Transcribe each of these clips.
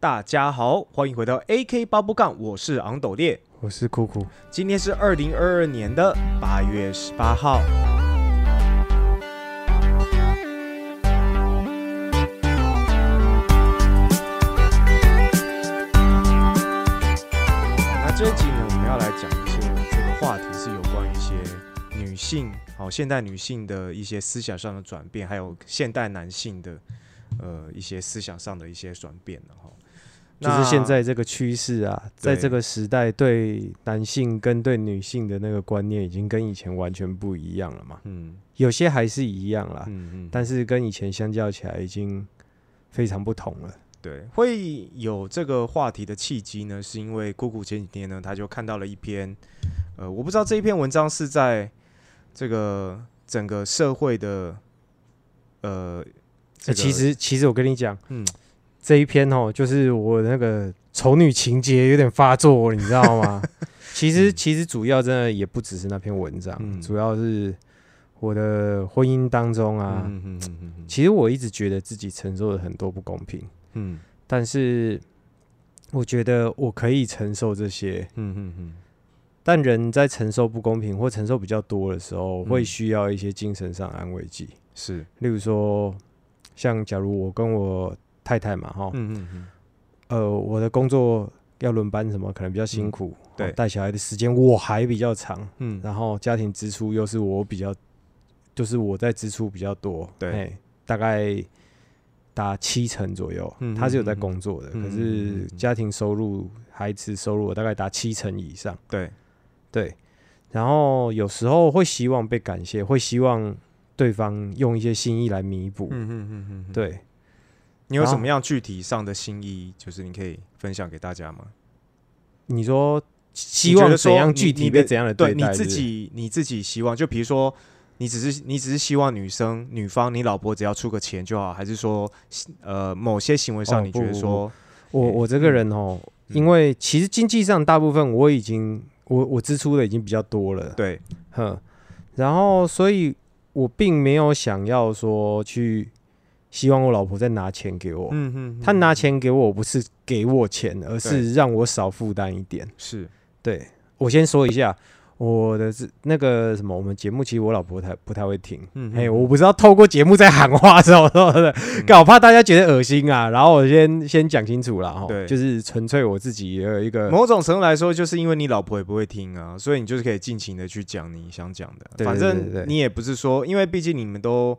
大家好，欢迎回到 AK 八步杠，我是昂斗烈。我是酷酷，今天是二零二二年的八月十八号。那这一集呢，我们要来讲一些这个话题是有关于一些女性，好、现代女性的一些思想上的转变，还有现代男性的呃一些思想上的一些转变的哈。就是现在这个趋势啊，在这个时代，对男性跟对女性的那个观念已经跟以前完全不一样了嘛。嗯有些还是一样啦，嗯嗯，但是跟以前相较起来，已经非常不同了。对，会有这个话题的契机呢，是因为姑姑前几天呢，他就看到了一篇，呃，我不知道这一篇文章是在这个整个社会的，呃，这个欸其，实，其实我跟你讲，嗯，这一篇哦，就是我那个丑女情节有点发作，你知道吗？其实，其实主要真的也不只是那篇文章，嗯主要是我的婚姻当中啊，嗯嗯嗯嗯其实我一直觉得自己承受了很多不公平。嗯但是我觉得我可以承受这些，嗯嗯嗯但人在承受不公平或承受比较多的时候，嗯会需要一些精神上的安慰剂。是，例如说，像假如我跟我太太嘛，哈，嗯嗯嗯。呃，我的工作要轮班什么，可能比较辛苦，嗯对哦带小孩的时间我还比较长，嗯，然后家庭支出又是我比较，就是我在支出比较多，对。嘿，大概达七成左右。嗯他是有在工作的，可是家庭收入、孩子收入我大概达七成以上。对，对，然后有时候会希望被感谢，会希望对方用一些心意来弥补。嗯嗯嗯嗯，嗯，对，你有什么样具体上的心意，就是你可以分享给大家吗？你说希望怎样具体的怎样的待？对你自己你自己希望，就比如说，你只是你只是希望女生女方你老婆只要出个钱就好，还是说，呃，某些行为上你觉哦不不得说，我我这个人哦，嗯因为其实经济上大部分我已经我我支出的已经比较多了，对，哼，然后所以我并没有想要说去希望我老婆再拿钱给我，嗯嗯，她拿钱给我不是给我钱，而是让我少负担一点。是，对我先说一下。我的是那个什么，我们节目其实我老婆太不太会听，嗯嘿，我不知道透过节目在喊话什么什么的，嗯 干我怕大家觉得恶心啊。然后我先先讲清楚了哈，对就是纯粹我自己也有一个，某种程度来说，就是因为你老婆也不会听啊，所以你就是可以尽情的去讲你想讲的。对反正你也不是说，因为毕竟你们都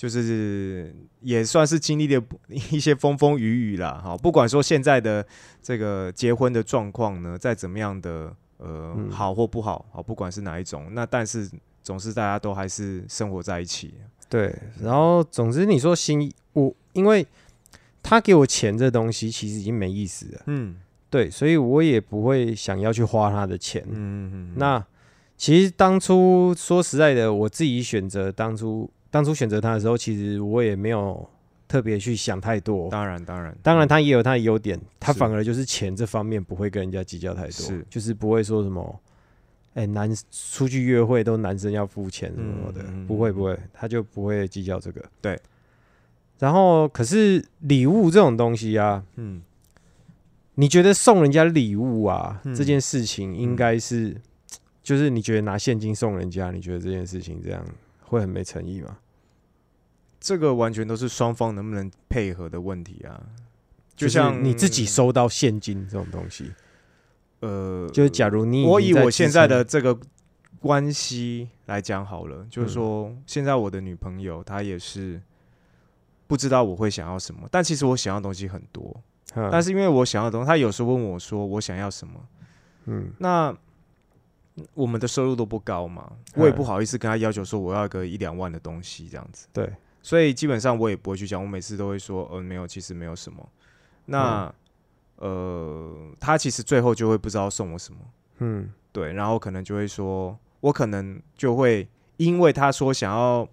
就是也算是经历了一些风风雨雨啦。哈，不管说现在的这个结婚的状况呢，再怎么样的呃、嗯好或不好，好不管是哪一种，那但是总是大家都还是生活在一起。对。然后总之你说心意，我因为他给我钱这东西其实已经没意思了，嗯对，所以我也不会想要去花他的钱。嗯，那其实当初说实在的，我自己选择当初当初选择他的时候，其实我也没有特别去想太多。当然当然当然，他也有他的优点，他反而就是钱这方面不会跟人家计较太多，是就是不会说什么，哎、男出去约会都男生要付钱什么的，不会不会，他就不会计较这个。对。然后，可是礼物这种东西啊，嗯你觉得送人家礼物啊、嗯这件事情，应该是，就是你觉得拿现金送人家，你觉得这件事情这样会很没诚意吗？这个完全都是双方能不能配合的问题啊。就是像你自己收到现金这种东西，呃，就是假如你我以我现在的这个关系来讲好了，就是嗯。说，现在我的女朋友她也是不知道我会想要什么，但其实我想要的东西很多，嗯，但是因为我想要的东西，她有时候问我说我想要什么，嗯。那我们的收入都不高嘛，我也嗯不好意思跟他要求说我要个一两万的东西这样子，对，所以基本上我也不会去讲，我每次都会说，呃，没有，其实没有什么。那、呃，他其实最后就会不知道送我什么。嗯对，然后可能就会说，我可能就会因为他说想要，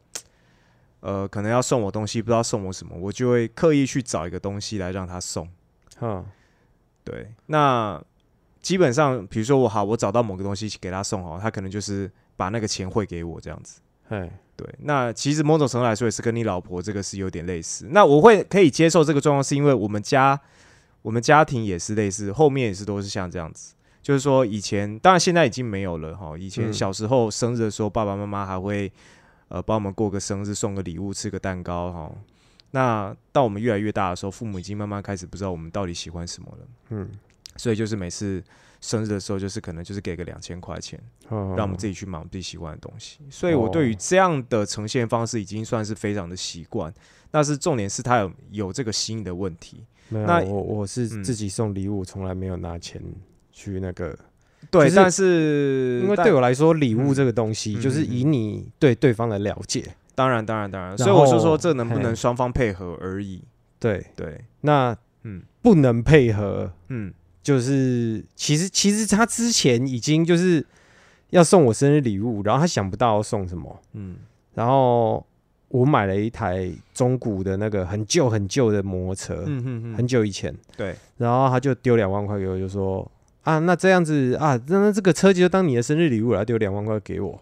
呃，可能要送我东西，不知道送我什么，我就会刻意去找一个东西来让他送。哈，对，那基本上，比如说我好，我找到某个东西给他送好，他可能就是把那个钱汇给我这样子。哎，对，那其实某种程度来说也是跟你老婆这个是有点类似。那我会可以接受这个状况，是因为我们家我们家庭也是类似，后面也是都是像这样子。就是说，以前当然现在已经没有了哈。以前嗯小时候生日的时候，爸爸妈妈还会呃帮我们过个生日，送个礼物，吃个蛋糕哈。那到我们越来越大的时候，父母已经慢慢开始不知道我们到底喜欢什么了。嗯，所以就是每次生日的时候，就是可能就是给个两千块钱，让让我们自己去买我们自己喜欢的东西。所以我对于哦这样的呈现方式已经算是非常的习惯。但是重点是他有有这个心的问题。那我我是嗯。自己送礼物，从来没有拿钱去那个，对，但是因为对我来说，礼物嗯这个东西嗯就是嗯以你对对方的了解，当然当然当然，所以我是说这能不能双方配合而已。对，对，那嗯。不能配合，嗯就是其实其实他之前已经就是要送我生日礼物，然后他想不到要送什么，嗯然后我买了一台中古的那个很旧很旧的摩托车，嗯嗯嗯，很久以前，对，然后他就丢两万块给我，就说啊，那这样子啊，那那这个车就当你的生日礼物了，丢两万块给我。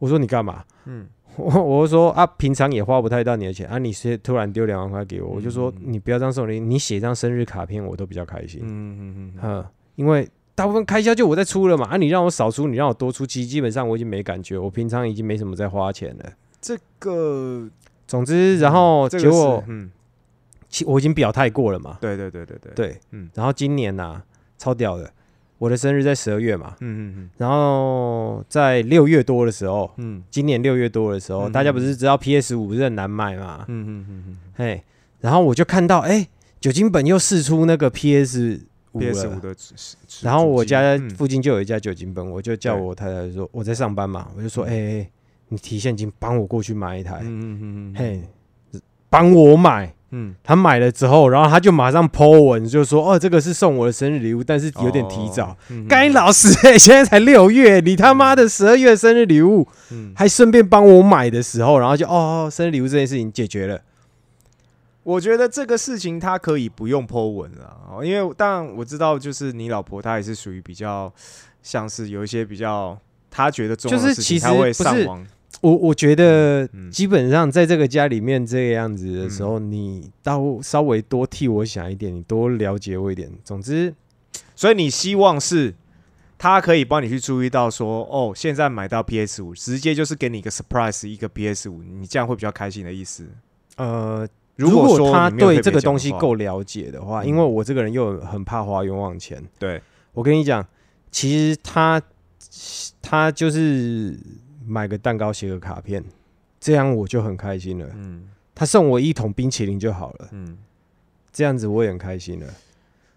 我说你干嘛？嗯我 我就说啊，平常也花不太到你的钱啊，你是突然丢两万块给我，我就说嗯。你不要这样送礼，你写张生日卡片我都比较开心。嗯嗯嗯嗯，嗯，因为大部分开销就我在出了嘛，啊，你让我少出，你让我多出，其实基本上我已经没感觉，我平常已经没什么在花钱了。这个总之，然后结果嗯，其我已经表态过了嘛，对对对对对，对，嗯。然后今年呐、超屌的，我的生日在十二月嘛，嗯嗯嗯。然后在六月多的时候，嗯。今年六月多的时候，嗯大家不是知道 PS 五是很难买嘛，嗯嗯嗯嗯。嘿，然后我就看到，哎、酒精本又试出那个 PS 五，PS 五了。然后我家附近就有一家酒精本，我就叫我太太说我在上班嘛，我就说，嗯哎、哎你提现金帮我过去买一台，嗯嗯嗯嗯，嘿，帮我买。嗯，他买了之后，然后他就马上 po 文，就说：“哦，这个是送我的生日礼物，但是有点提早。哦，嗯该老师、欸，现在才六月，你他妈的十二月生日礼物，嗯，还顺便帮我买的时候，然后就哦，生日礼物这件事情解决了。我觉得这个事情他可以不用 Po 文了，哦因为当然我知道，就是你老婆她也是属于比较像是有一些比较她觉得重要的事情，就是其实她会上网，我我觉得基本上在这个家里面这个样子的时候，你到稍微多替我想一点，你多了解我一点。总之，所以你希望是他可以帮你去注意到说，哦，现在买到 PS 五，直接就是给你一个 surprise 一个 PS 五，你这样会比较开心的意思。呃，如果说他对这个东西够了解的话，嗯。因为我这个人又很怕花冤枉钱，对，我跟你讲，其实他他就是买个蛋糕，写个卡片，这样我就很开心了。嗯他送我一桶冰淇淋就好了，嗯，这样子我也很开心了。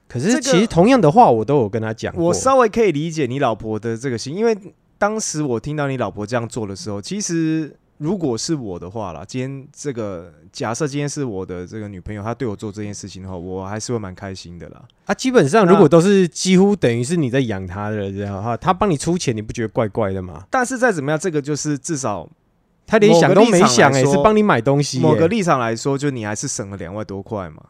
可是其实同样的话，我都有跟他讲过。我稍微可以理解你老婆的这个心，因为当时我听到你老婆这样做的时候，其实如果是我的话啦，今天这个假设今天是我的这个女朋友，她对我做这件事情的话，我还是会蛮开心的啦。啊，基本上如果都是几乎等于是你在养她的这样哈，她帮你出钱，你不觉得怪怪的吗？但是再怎么样，这个就是至少他连想都没想、欸，某个立场来说是帮你买东西、欸。某个立场来说，就你还是省了两万多块嘛。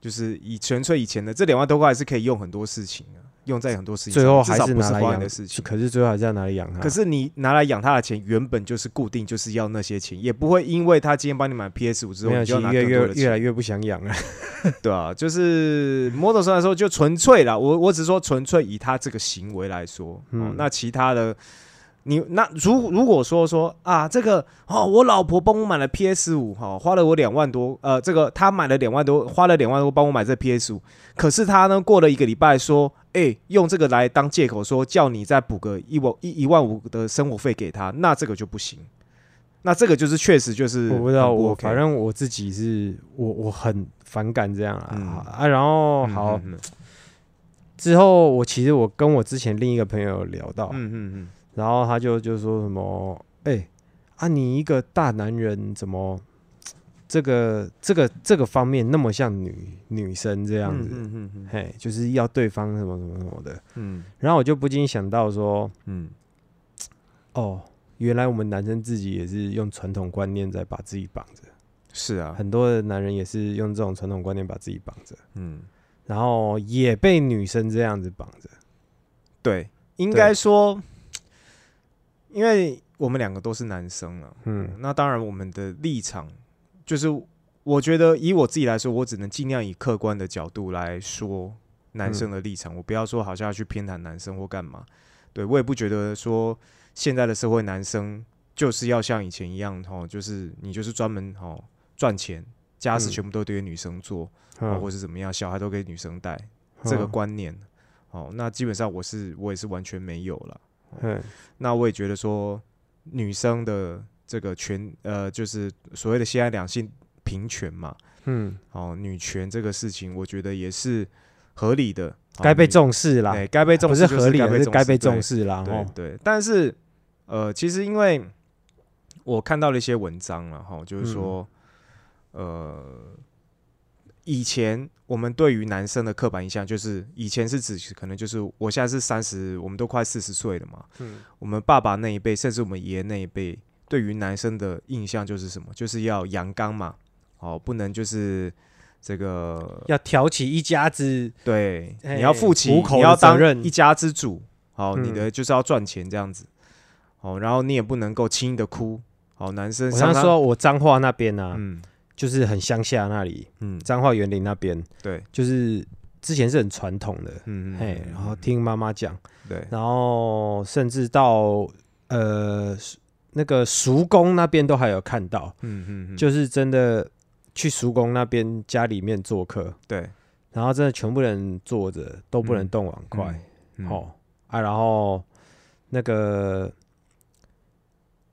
就是以纯粹以前的这两万多块，还是可以用很多事情啊，用在很多事情上。最后还是是拿来养的事情。可是最后还是要拿来养他。可是你拿来养他的钱，原本就是固定，就是要那些钱，也不会因为他今天帮你买 PS 五之后，你就越越越来越不想养了。对啊，就是某种上来说，就纯粹啦。我我只是说纯粹以他这个行为来说，哦嗯，那其他的。你那如如果说说啊，这个哦，我老婆帮我买了 PS 五，哈，花了我两万多，呃，这个她买了两万多，花了两万多帮我买这 PS 五，可是她呢过了一个礼拜说，哎、用这个来当借口说叫你再补个一万一一万五的生活费给他，那这个就不行，那这个就是确实就是我不知道，我反正我自己是我我很反感这样啊、嗯。啊。然后嗯好、嗯之后，我其实我跟我之前另一个朋友聊到，嗯嗯嗯。然后他就就说什么，哎、啊，你一个大男人怎么这个这个这个方面那么像女女生这这样子？嗯嗯嗯。嘿，就是要对方什么什么什么的。嗯。然后我就不禁想到说，嗯。哦，原来我们男生自己也是用传统观念在把自己绑着，是啊，很多的男人也是用这种传统观念把自己绑着，嗯，然后也被女生这样子绑着。对，应该说，因为我们两个都是男生了，嗯。那当然我们的立场就是我我觉得以我自己来说，我只能尽量以客观的角度来说男生的立场，我不要说好像要去偏袒男生或干嘛。对我也不觉得说现在的社会男生就是要像以前一样哦，就是你就是专门哦赚钱，家事嗯全部都给女生做，哦，嗯或是怎么样，小孩都给女生带，这个嗯观念。哦，那基本上我是我也是完全没有了。嗯那我也觉得说，女生的这个权，呃，就是所谓的现在两性平权嘛，嗯，哦，女权这个事情，我觉得也是合理的，哦该被重视啦，对，该被重不视是合理的，是该被重视视啦。对。哦对，对，但是呃，其实因为我看到了一些文章了哈，就是说，嗯呃，以前我们对于男生的刻板印象，就是以前是指可能就是我现在是三十，我们都快四十岁了嘛，嗯我们爸爸那一辈，甚至我们爷爷那一辈，对于男生的印象就是什么？就是要阳刚嘛，哦，不能就是这个要挑起一家之，对，哎你要负起，你要当任。一家之主，好，嗯。你的就是要赚钱这样子，哦，然后你也不能够轻易的哭，好，男生我常常，说我彰化那边啊，嗯。就是很乡下那里，嗯，彰化园林那边，对，就是之前是很传统的，嗯嘿，然后听妈妈讲，对，然后甚至到呃那个叔公那边都还有看到，嗯嗯嗯，就是真的去叔公那边家里面做客，对，然后真的全部人坐着都不能嗯。动碗筷，嗯，哦啊，然后那个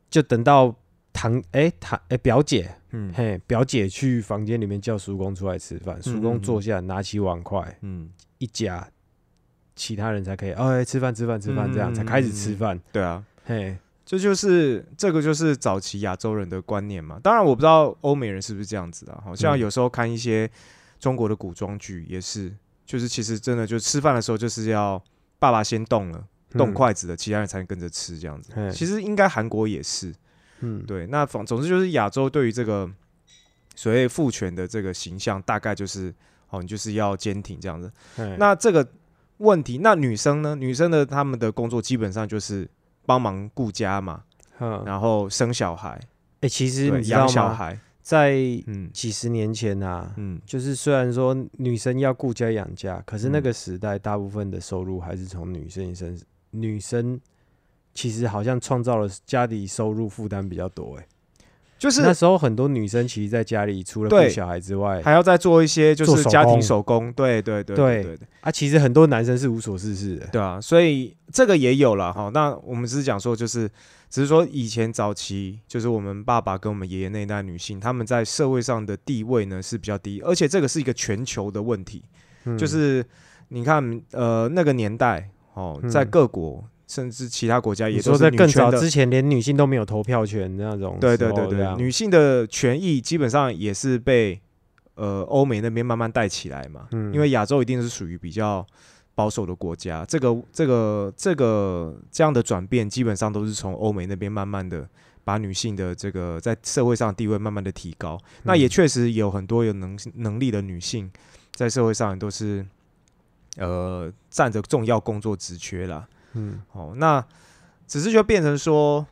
就等到堂哎堂哎表姐嗯。嘿表姐去房间里面叫叔公出来吃饭，叔公坐下拿起碗筷嗯，一夹，其他人才可以哦哎吃饭吃饭吃饭这样嗯才开始吃饭，对啊，嘿这就是这个就是早期亚洲人的观念嘛。当然我不知道欧美人是不是这样子的，好像嗯有时候看一些中国的古装剧也是，就是其实真的就吃饭的时候就是要爸爸先动了，动嗯筷子的，其他人才能跟着吃这样子。其实应该韩国也是，嗯对。那总总之就是亚洲对于这个所谓父权的这个形象，大概就是哦，你就是要坚挺这样子。那这个问题，那女生呢？女生的她们的工作基本上就是帮忙顾家嘛，嗯。然后生小孩，哎其实对，你知道吗？养小孩，在嗯。几十年前啊，嗯，就是虽然说女生要顾家养家，可是那嗯。个时代大部分的收入还是从女生身，女生其实好像创造了家里收入负担比较多哎、就是那时候很多女生其实在家里除了顾小孩之外，还要再做一些就是家庭手工，对对对对对。对啊，其实很多男生是无所事事的。对啊，所以这个也有了哈。那我们只是讲说，就是只是说以前早期，就是我们爸爸跟我们爷爷那一代女性，他们在社会上的地位呢是比较低，而且这个是一个全球的问题，嗯就是你看呃那个年代哦，嗯。在各国甚至其他国家也都在更早之前，连女性都没有投票权那种对对对女性的权益基本上也是被呃欧美那边慢慢带起来嘛，嗯。因为亚洲一定是属于比较保守的国家，这个这个这个这样的转变基本上都是从欧美那边慢慢的把女性的这个在社会上的地位慢慢的提高，那也嗯确实有很多有能能力的女性在社会上都是呃占着重要工作职缺啦，嗯哦，那只是就变成说，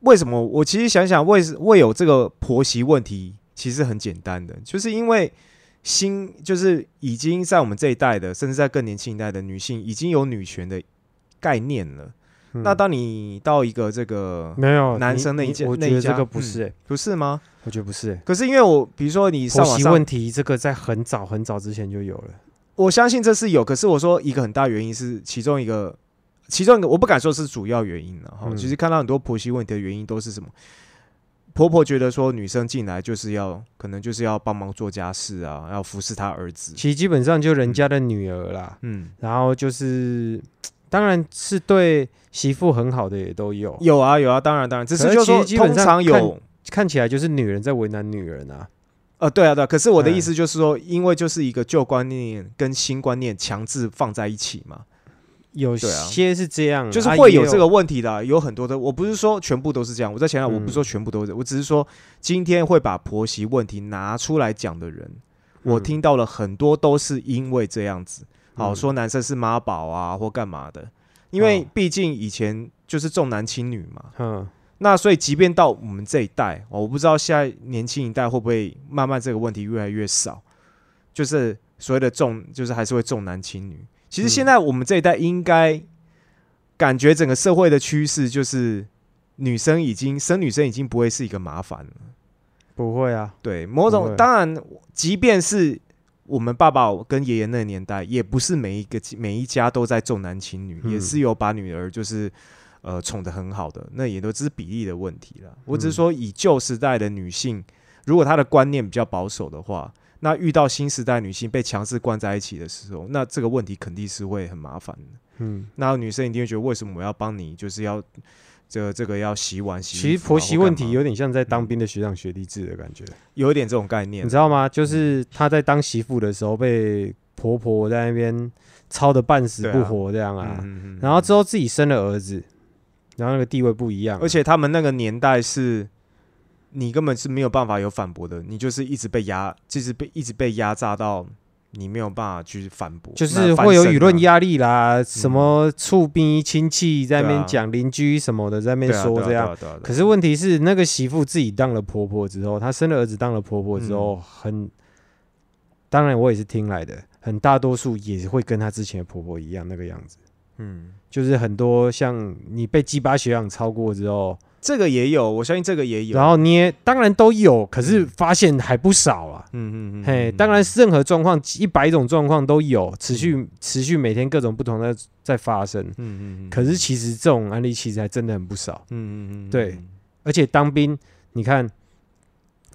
为什么我其实想想为为有这个婆媳问题，其实很简单的，就是因为新就是已经在我们这一代的，甚至在更年轻一代的女性，已经有女权的概念了。嗯那当你到一个这个没有男生那一家我觉得这个不是哎、不是吗？我觉得不是哎、可是因为我比如说你上婆媳网上，问题这个在很早很早之前就有了。我相信这是有，可是我说一个很大原因是其中一个，其中一个我不敢说是主要原因了哈。嗯其实看到很多婆媳问题的原因都是什么？婆婆觉得说女生进来就是要，可能就是要帮忙做家事啊，要服侍她儿子。其实基本上就人家的女儿啦，嗯，然后就是当然是对媳妇很好的也都有，有啊有啊，当然当然，只可是就说通实基本上常有看起来就是女人在为难女人啊。呃对啊对啊，可是我的嗯意思就是说，因为就是一个旧观念跟新观念强制放在一起嘛，有些是这样，就是会有这个问题的啊、有很多的。我不是说全部都是这样，我在前面，我不是嗯。说全部都是，我只是说今天会把婆媳问题拿出来讲的人，我嗯。听到了很多都是因为这样子，好嗯。说男生是妈宝啊或干嘛的，因为哦毕竟以前就是重男轻女嘛。嗯那所以，即便到我们这一代，哦我不知道现在年轻一代会不会慢慢这个问题越来越少，就是所谓的重，就是还是会重男轻女。其实嗯现在我们这一代应该感觉整个社会的趋势就是女生已经生女生已经不会是一个麻烦了。不会啊，对，某种当然，即便是我们爸爸跟爷爷那个年代，也不是每一个每一家都在重男轻女，嗯也是有把女儿就是呃宠得很好的，那也都只是比例的问题了。我嗯只是说，以旧时代的女性，如果她的观念比较保守的话，那遇到新时代女性被强势关在一起的时候，那这个问题肯定是会很麻烦的。嗯，那女生一定会觉得，为什么我要帮你，就是要这个这个要洗碗洗啊、其实婆媳问题有点像在当兵的学长学弟制的感觉，有一点这种概念你，知道吗？就是她在当媳妇的时候被婆婆在那边操的半死不活这样啊，嗯嗯嗯然后之后自己生了儿子，然后那个地位不一样，而且他们那个年代是，你根本是没有办法有反驳的，你就是一直被压，就是被一直被压榨到你没有办法去反驳，就是会有舆论啊。压力啦，什么触逼亲戚在那边讲，邻居什么的在那边说这样。可是问题是，那个媳妇自己当了婆婆之后，她生了儿子当了婆婆之后，很，当然我也是听来的，很大多数也会跟她之前的婆婆一样那个样子，嗯，就是很多像你被鸡巴学长超过之后，这个也有，我相信这个也有。然后你也当然都有，可是发现还不少啊。嗯，嗯嗯嗯，嘿，嗯当然，任何状况，一百种状况都有，持续持续每天各种不同的在发生。嗯嗯嗯，可是其实这种案例其实还真的很不少，嗯嗯嗯，对而且当兵，你看，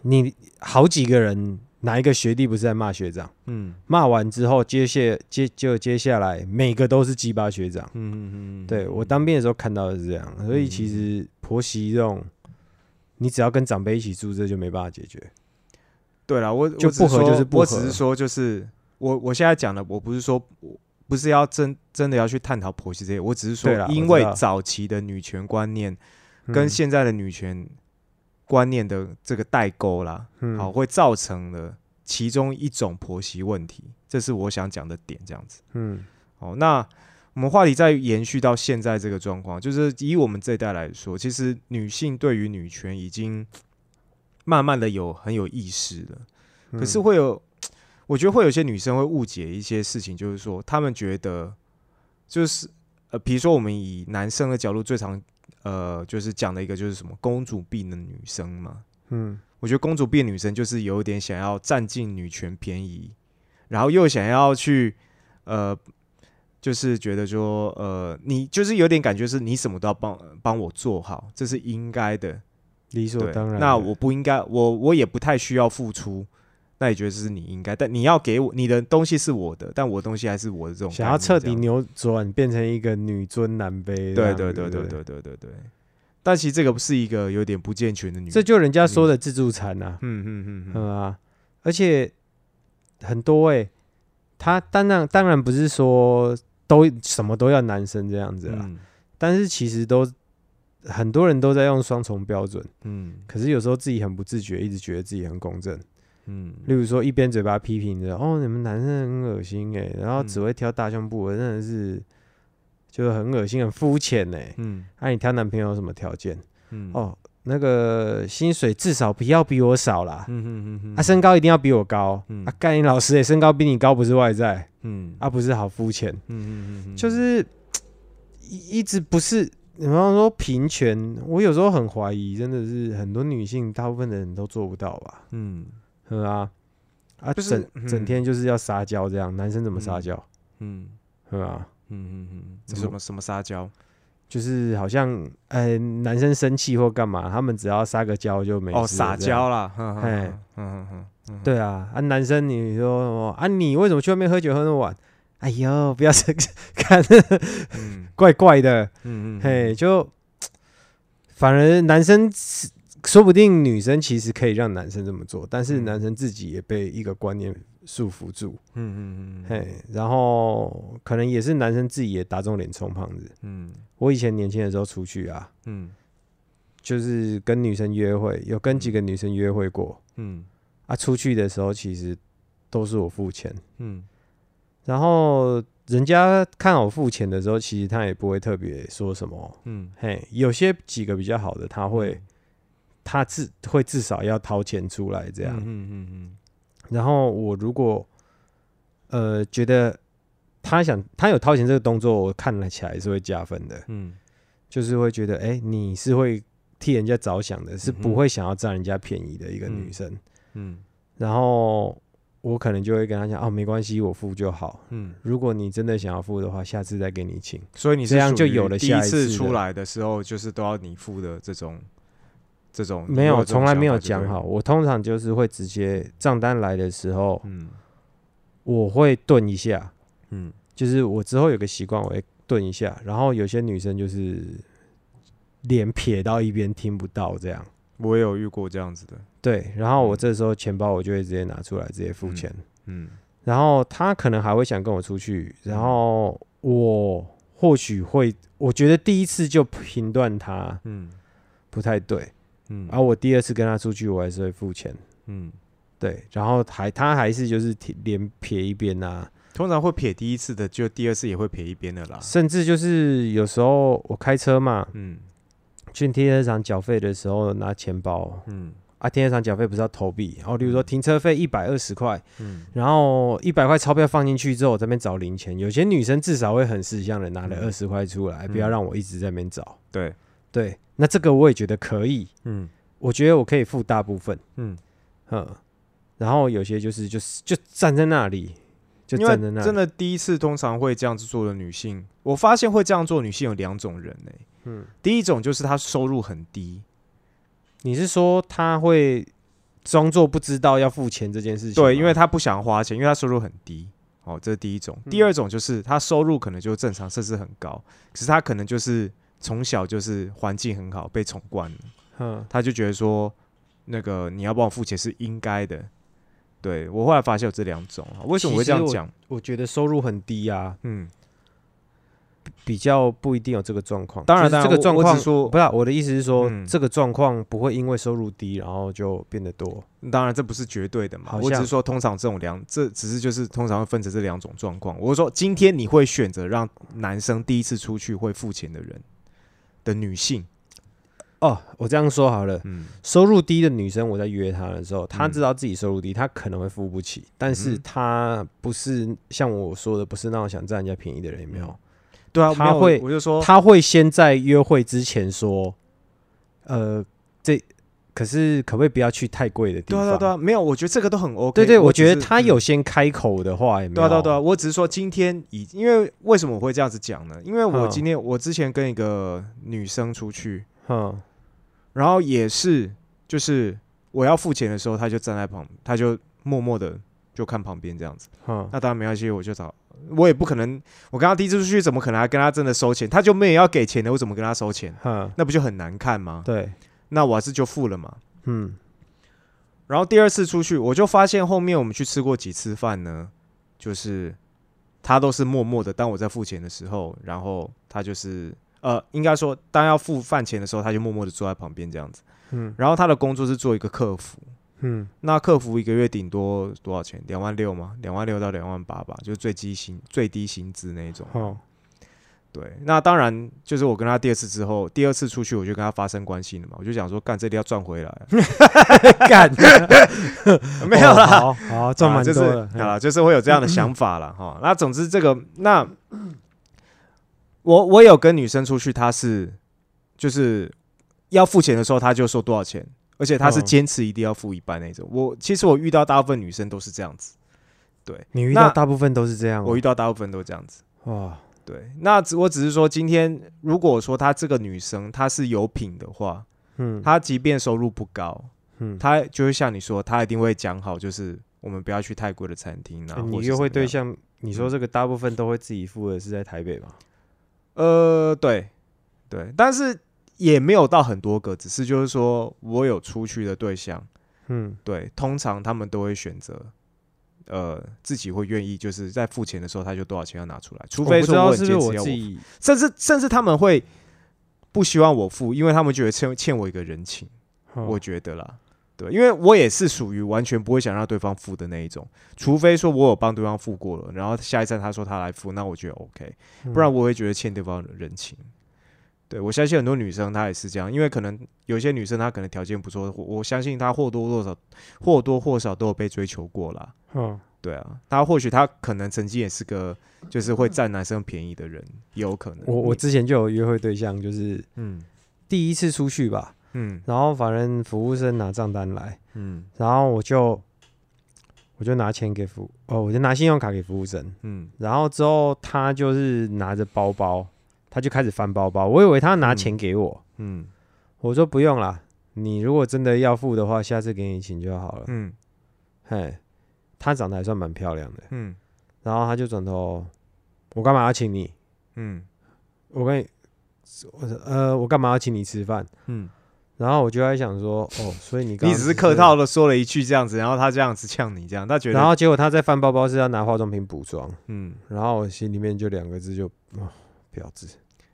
你好几个人，哪一个学弟不是在骂学长？嗯骂完之后，接下接就接下来每个都是鸡巴学长。嗯嗯嗯，对我当兵的时候看到的是这样，所以其实婆媳这种，你只要跟长辈一起住，这就没办法解决。对了，我就不合就是不我只是说，就是我我现在讲的，我不是说我不是要真真的要去探讨婆媳这些，我只是说因为早期的女权观念跟嗯现在的女权观念的这个代沟啦，嗯好，会造成了其中一种婆媳问题，这是我想讲的点，这样子。嗯好，那我们话题再延续到现在这个状况，就是以我们这一代来说，其实女性对于女权已经 慢慢的有很有意识了。可是嗯会有，我觉得会有些女生会误解一些事情，就是说她们觉得，就是呃，比如说我们以男生的角度最常呃，就是讲的一个就是什么公主病的女生嘛。嗯我觉得公主病女生就是有一点想要占尽女权便宜，然后又想要去呃，就是觉得说呃，你就是有点感觉是你什么都要帮帮我做好，这是应该的。理所，当然。那我不应该，我我也不太需要付出，那也觉得这是你应该，但你要给我你的东西是我的，但我的东西还是我的这种。想要彻底扭转，变成一个女尊男卑对。对对对对对对对。但其实这个不是一个有点不健全的女，这就人家说的自助餐呐、嗯嗯嗯嗯嗯啊，而且很多哎、他当然当然不是说都什么都要男生这样子啦，嗯但是其实都很多人都在用双重标准，嗯可是有时候自己很不自觉，一直觉得自己很公正。嗯。例如说，一边嘴巴批评着哦，你们男生很恶心哎，然后嗯只会挑大胸部的，真的是就是很恶心、很肤浅哎。嗯。那、你挑男朋友有什么条件？嗯。哦，那个薪水至少不要比我少啦，嗯嗯嗯啊，身高一定要比我高，嗯。啊，干你老师哎，身高比你高不是外在，嗯。啊，不是好肤浅，嗯嗯就是一一直不是，比方说平权，我有时候很怀疑，真的是很多女性，大部分的人都做不到吧，嗯是啊，啊，就是整嗯。整天就是要撒娇这样，男生怎么撒嗯娇，嗯。是吧？嗯嗯嗯，什么什么撒娇？就是好像，呃，男生生气或干嘛，他们只要撒个娇就没事。哦，撒娇啦，嘿。嗯嗯嗯，对啊，啊，男生你说什么啊？你为什么去外面喝酒喝那么晚？哎呦，不要这个 看，嗯。怪怪的，嗯嗯，嘿，就 反而男生是说不定女生其实可以让男生这么做，但是嗯男生自己也被一个观念束缚住，嗯嗯嗯，嘿，然后可能也是男生自己也打肿脸充胖子。嗯。我以前年轻的时候出去啊，嗯。就是跟女生约会，有跟几个女生约会过。嗯。啊，出去的时候其实都是我付钱。嗯。然后人家看我付钱的时候，其实他也不会特别说什么。嗯，嘿，有些几个比较好的，他会、嗯他至会至少要掏钱出来这这样。嗯嗯嗯然后我如果呃觉得他想他有掏钱这个动作，我看了起来是会加分的，嗯就是会觉得哎、你是会替人家着想的，是不会想要占人家便宜的一个嗯女生。嗯然后我可能就会跟他讲哦，没关系，我付就好。嗯，如果你真的想要付的话，下次再给你请。所以你是这样就有了下一次出来的时候，就是都要你付的这种这种没有，从来没有讲讲好。。我通常就是会直接账单来的时候，嗯我会顿一下，嗯就是我之后有个习惯，我会顿一下。然后有些女生就是脸撇到一边听不到这样，我也有遇过这样子的。对。然后我嗯这时候钱包我就会直接拿出来，直接付钱。嗯然后他可能还会想跟我出去，然后我或许会，我觉得第一次就评断他嗯不太对，嗯，然后我第二次跟他出去，我还是会付钱。嗯，对，然后还他还是就是贴脸撇一边啊，通常会撇第一次的，就第二次也会撇一边的啦。甚至就是有时候我开车嘛，嗯。去停车场缴费的时候拿钱包嗯。啊，停车场缴费不是要投币，然后例如说停车费一百二十块，嗯。然后一百块钞票放进去之后，我这边找零钱，有些女生至少会很识相的拿了嗯。二十块出来，不要让我一直在那边找。对，对，那这个我也觉得可以，嗯我觉得我可以付大部分，嗯，嗯，然后有些就是就是就站在那里，就站在那里，真的第一次通常会这样子做的女性，我发现会这样做女性有两种人呢、嗯，第一种就是她收入很低，你是说她会装作不知道要付钱这件事情吗？对，因为她不想花钱，因为她收入很低。哦，这是第一种。第二种就是她收入可能就正常，甚至很高，可是她可能就是从小就是环境很好，被宠惯了。嗯他就觉得说，那个你要帮我付钱是应该的。对我后来发现有这两种啊，为什么我会这样讲？我觉得收入很低啊，嗯，比较不一定有这个状况。当然这个状况说不是啊我的意思是说，嗯这个状况不会因为收入低然后就变得多。当然这不是绝对的嘛，我只是说通常这种两，这只是就是通常会分成这两种状况。我是说今天你会选择让男生第一次出去会付钱的人的女性，哦，我这样说好了，嗯。收入低的女生，我在约她的时候，她嗯知道自己收入低，她可能会付不起，但是嗯。她不是像我说的，不是那种想占人家便宜的人，有没有？对啊，没有他会我就说她会先在约会之前说，呃，这可是可不可以不要去太贵的地方？对啊对啊对啊，没有，我觉得这个都很 OK。对对，我觉得他有嗯先开口的话，也没有？对啊，对啊，对啊，我只是说今天已，因为为什么我会这样子讲呢？因为我嗯今天我之前跟一个女生出去，嗯然后也是就是我要付钱的时候，她就站在旁，她就默默的就看旁边这样子。嗯那当然没关系，我就找，我也不可能，我跟他第一次出去，怎么可能还跟他真的收钱？他就没有要给钱的，我怎么跟他收钱？嗯，那不就很难看吗？对，那我还是就付了嘛。嗯然后第二次出去，我就发现后面我们去吃过几次饭呢，就是他都是默默的，当我在付钱的时候，然后他就是呃，应该说当要付饭钱的时候，他就默默的坐在旁边这样子。嗯然后他的工作是做一个客服，嗯那客服一个月顶多多少钱？两万六吗？两万六到两万八吧，就是最低薪最低薪资那一种。好，对，那当然就是我跟他第二次之后，第二次出去我就跟他发生关系了嘛，我就想说干这里要赚回来，干没有啦，好好赚蛮就是多的，嗯啊，就是会有这样的想法了哈。那总之这个，那我我有跟女生出去，她是就是要付钱的时候，她就说多少钱，而且她是嗯坚持一定要付一半那种。我其实我遇到大部分女生都是这样子，对你遇到大部分都是这样哦，我遇到大部分都这样子。哇，对，那只我只是说，今天如果说她这个女生她是有品的话，嗯，她即便收入不高，嗯，她就会像你说，她一定会讲好，就是我们不要去太贵的餐厅啊。欸你约会对象，你说嗯这个大部分都会自己付的是在台北吗？呃，对，对，但是也没有到很多个，只是就是说我有出去的对象，嗯对，通常他们都会选择，呃，自己会愿意，就是在付钱的时候他就多少钱要拿出来，除非说我很道是不是坚持要我自己，甚至甚至他们会不希望我付，因为他们觉得欠欠我一个人情，哦我觉得啦，对，因为我也是属于完全不会想让对方付的那一种，除非说我有帮对方付过了，然后下一站他说他来付，那我觉得 OK，不然我会觉得欠对方人情。对我相信很多女生她也是这样，因为可能有些女生她可能条件不错，我我相信她或多或少或多或少都有被追求过啦。嗯，对啊，她或许她可能曾经也是个就是会占男生便宜的人，也有可能。我我之前就有约会对象，就是嗯第一次出去吧，嗯然后反正服务生拿账单来，嗯然后我就我就拿钱给服哦，我就拿信用卡给服务生，嗯然后之后他就是拿着包包，他就开始翻包包，我以为他拿钱给我，嗯。我说不用啦，你如果真的要付的话，下次给你请就好了。嗯。嘿，她长得还算蛮漂亮的，嗯。然后他就转头，我干嘛要请你？嗯。我跟你，我呃，我干嘛要请你吃饭？嗯，然后我就在想说，哦，所以你刚刚 你只是客套的说了一句这样子，然后他这样子呛你，这样他觉得，然后结果他在翻包包是要拿化妆品补妆，嗯，然后我心里面就两个字就，哦，婊子。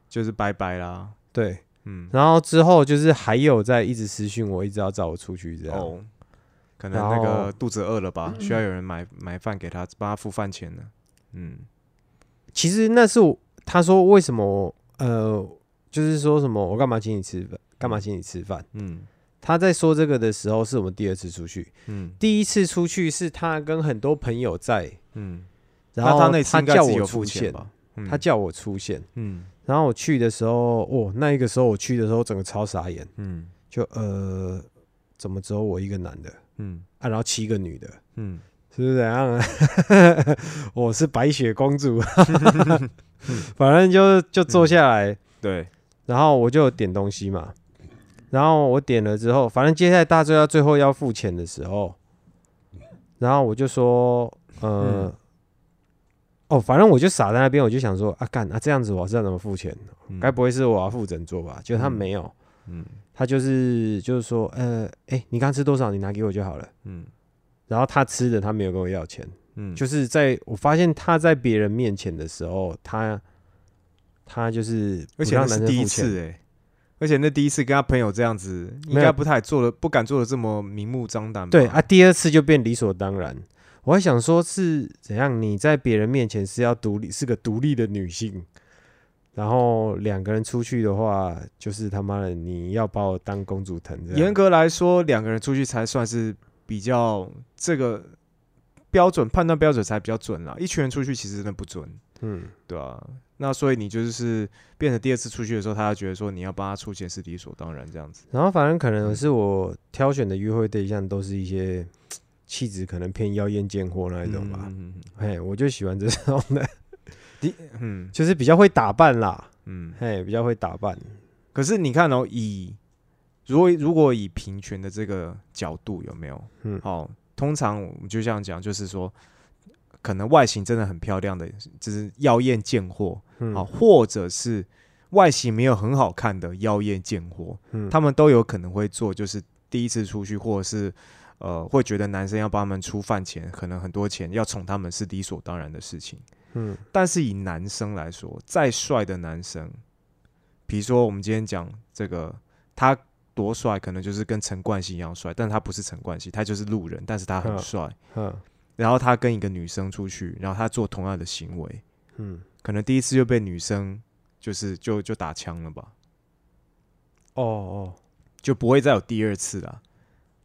就是拜拜啦。对，嗯，然后之后就是还有在一直私讯我，一直要找我出去这样。哦，可能那个肚子饿了吧，需要有人买买饭给他，帮他付饭钱呢。嗯其实那是我他说为什么呃，就是说什么我干嘛请你吃饭，干嘛请你吃饭？嗯他在说这个的时候，是我们第二次出去，嗯第一次出去是他跟很多朋友在，嗯，然后他那次应该叫我付，钱吧？嗯。他叫我出现，嗯。然后我去的时候，哦，那一个时候我去的时候，整个超傻眼，嗯。就呃，怎么只有我一个男的？嗯。啊，然后七个女的，嗯。是不是？怎样？我是白雪公主，反正就就坐下来，对，然后我就点东西嘛，然后我点了之后，反正接下来大家最后要付钱的时候，然后我就说，呃，嗯哦，反正我就傻在那边，我就想说，啊干啊这样子我是要怎么付钱？嗯该不会是我要付整桌吧？就他没有，嗯他就是就是说，呃，哎、你刚吃多少？你拿给我就好了。嗯然后他吃的，他没有跟我要钱，嗯，就是在我发现他在别人面前的时候，他他就是而且那是第一次哎，而且那第一次跟他朋友这样子，应该不太做的，不敢做的这么明目张胆吧。对啊，第二次就变理所当然。我还想说，是怎样？你在别人面前是要独立，是个独立的女性，然后两个人出去的话，就是他妈的你要把我当公主疼。严格来说，两个人出去才算是比较这个标准判断标准才比较准啦。一群人出去其实真的不准，嗯，对啊，那所以你就是变成第二次出去的时候，他觉得说你要帮他出钱是理所当然这样子。然后反正可能是我挑选的约会对象都是一些气质可能偏妖艳贱货那一种吧。嗯嘿，我就喜欢这种的，嗯就是比较会打扮啦，嗯。嘿，比较会打扮。可是你看哦，以如果如果以平权的这个角度有没有？嗯好、通常我们就这样讲，就是说，可能外形真的很漂亮的，就是妖艳贱货，嗯，好、或者是外形没有很好看的妖艳贱货，嗯，他们都有可能会做，就是第一次出去，或者是呃，会觉得男生要帮他们出饭钱，可能很多钱要宠他们是理所当然的事情。嗯但是以男生来说，再帅的男生，比如说我们今天讲这个，他多帅，可能就是跟陈冠希一样帅，但他不是陈冠希，他就是路人，但是他很嗯帅。嗯然后他跟一个女生出去，然后他做同样的行为，嗯，可能第一次就被女生就是就就打枪了吧，哦哦，就不会再有第二次啦。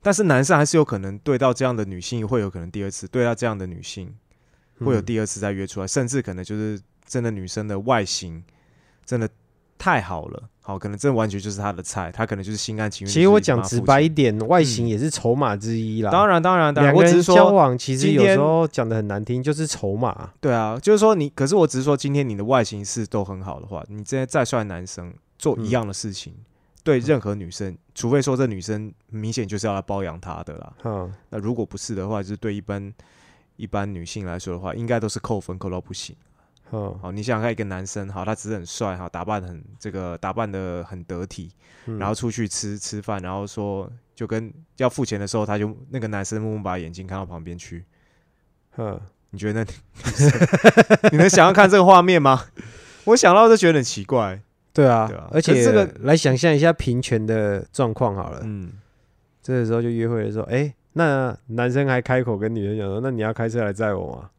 但是男生还是有可能对到这样的女性会有可能第二次，对到这样的女性会有嗯第二次再约出来，甚至可能就是真的女生的外形真的太好了，好，可能这完全就是他的菜，他可能就是心甘情愿。其实我讲直白一点，外形也是筹码之一啦。当然当然当然，两个人我只是说，交往，其实有时候讲的很难听，就是筹码。对啊，就是说你，可是我只是说，今天你的外形是都很好的话，你这些再帅男生做一样的事情，对任何女生，除非说这女生明显就是要来包养他的啦，嗯，那如果不是的话，就是对一般一般女性来说的话，应该都是扣分扣到不行。嗯好，你想想看，一个男生，好，他只是很帅，哈，打扮很这个打扮的很得体，嗯然后出去吃吃饭，然后说就跟要付钱的时候，他就那个男生默默把眼睛看到旁边去，嗯，你觉得 你能想要看这个画面吗？我想到就觉得很奇怪。对啊，对啊而且这个来想象一下平权的状况好了。嗯这个时候就约会的时候，哎、那男生还开口跟女生讲说，那你要开车来载我吗？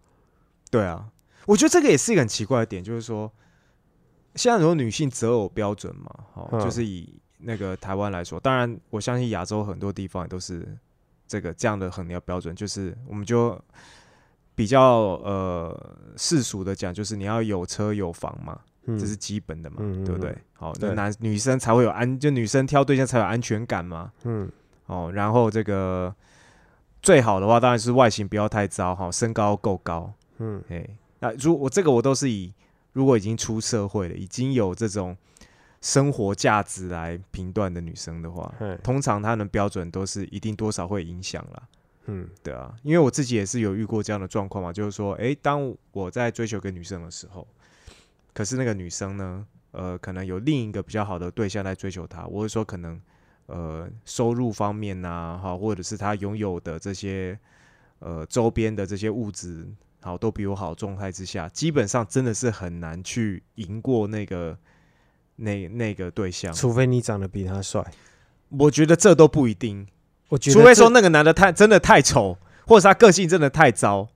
对啊，我觉得这个也是一个很奇怪的点，就是说，现在很多女性择偶标准嘛，哦，嗯就是以那个台湾来说，当然我相信亚洲很多地方也都是这个这样的衡量标准，就是我们就比较呃世俗的讲，就是你要有车有房嘛，嗯，这是基本的嘛，对不对？嗯？好，那男女生才会有安，就女生挑对象才有安全感嘛，嗯。哦，然后这个最好的话当然是外形不要太糟哈，身高够高，嗯。哎，那如我这个我都是以如果已经出社会了，已经有这种生活价值来评断的女生的话，通常她的标准都是一定多少会影响啦。嗯。对啊，因为我自己也是有遇过这样的状况嘛，就是说，诶，当我在追求一个女生的时候，可是那个女生呢，呃，可能有另一个比较好的对象来追求她，我是说可能呃收入方面呐、哈，或者是她拥有的这些呃周边的这些物质，好都比我好状态之下，基本上真的是很难去赢过那个那那个对象。除非你长得比他帅，我觉得这都不一定，我觉得除非说那个男的太真的太丑，或者是他个性真的太糟。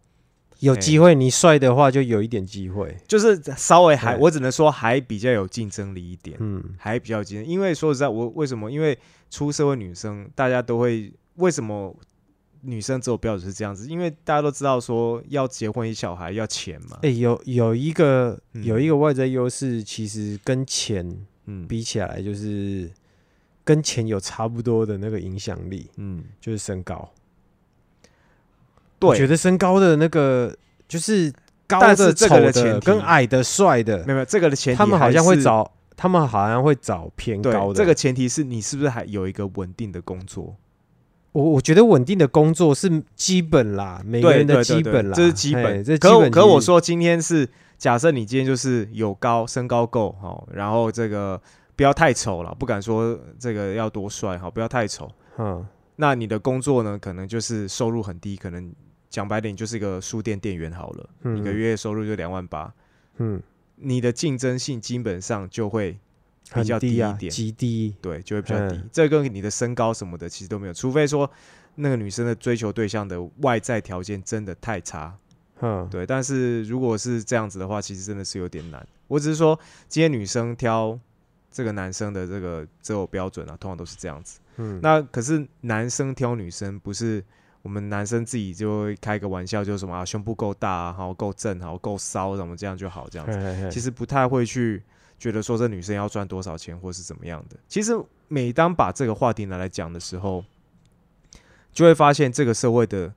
有机会你帅的话，就有一点机会。就是稍微还，我只能说还比较有竞争力一点，嗯还比较有竞争。因为说实在，我为什么？因为出社会女生，大家都会为什么女生择偶标准是这样子？因为大家都知道说要结婚有小孩要钱嘛，哎、有有一个嗯有一个外在优势，其实跟钱嗯比起来，就是跟钱有差不多的那个影响力，嗯，就是身高。我觉，得身高的那个就是高的、这个丑的、的前提跟矮的、帅的没，有没有这个的前提，他们好像会。找，他们好像会找偏高，的。这个前提是你是不是还有一个稳定的工作？我我觉得稳定的工作是基本啦，每个人的对对对基本啦，这是基本。嘿这基可可我说今天是假设你今天就是有高身高够好，然后这个不要太丑了，不敢说这个要多帅哈，不要太丑。嗯那你的工作呢，可能就是收入很低，可能讲白点，你就是一个书店店员好了，嗯一个月收入就两万八，嗯你的竞争性基本上就会比很较低一点，极低。对，就会比较低嗯。这跟你的身高什么的其实都没有，除非说那个女生的追求对象的外在条件真的太差，嗯，对。但是如果是这样子的话，其实真的是有点难。我只是说，今天女生挑这个男生的这个择偶标准啊，通常都是这样子。嗯，那可是男生挑女生，不是我们男生自己就会开个玩笑，就是什么啊，胸部够大啊，好够正，好够骚，怎么这样就好这样子。嘿嘿嘿其实不太会去觉得说这女生要赚多少钱或是怎么样的。其实每当把这个话题拿来讲的时候，就会发现这个社会的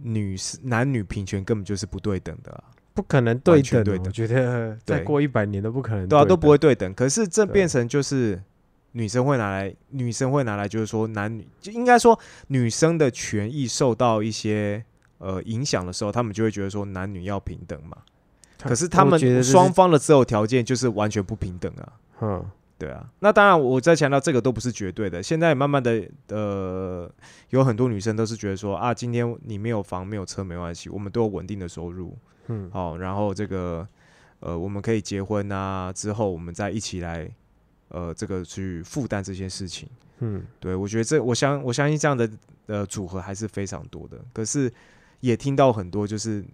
女男女平权根本就是不对等的啊，不可能对等我觉得再对过一百年都不可能对啊，都不会等。对等。可是这对变成就是女生会拿来，女生会拿来就是说男女，就应该说女生的权益受到一些呃影响的时候，他们就会觉得说男女要平等嘛。可是他们双方的择偶条件就是完全不平等啊。嗯对啊，那当然，我在强调这个都不是绝对的。现在慢慢的，呃，有很多女生都是觉得说啊，今天你没有房没有车没关系，我们都有稳定的收入，嗯好、然后这个呃，我们可以结婚啊，之后我们再一起来，呃，这个去负担这些事情。嗯对我觉得这，我相我相信这样的呃组合还是非常多的。可是也听到很多就是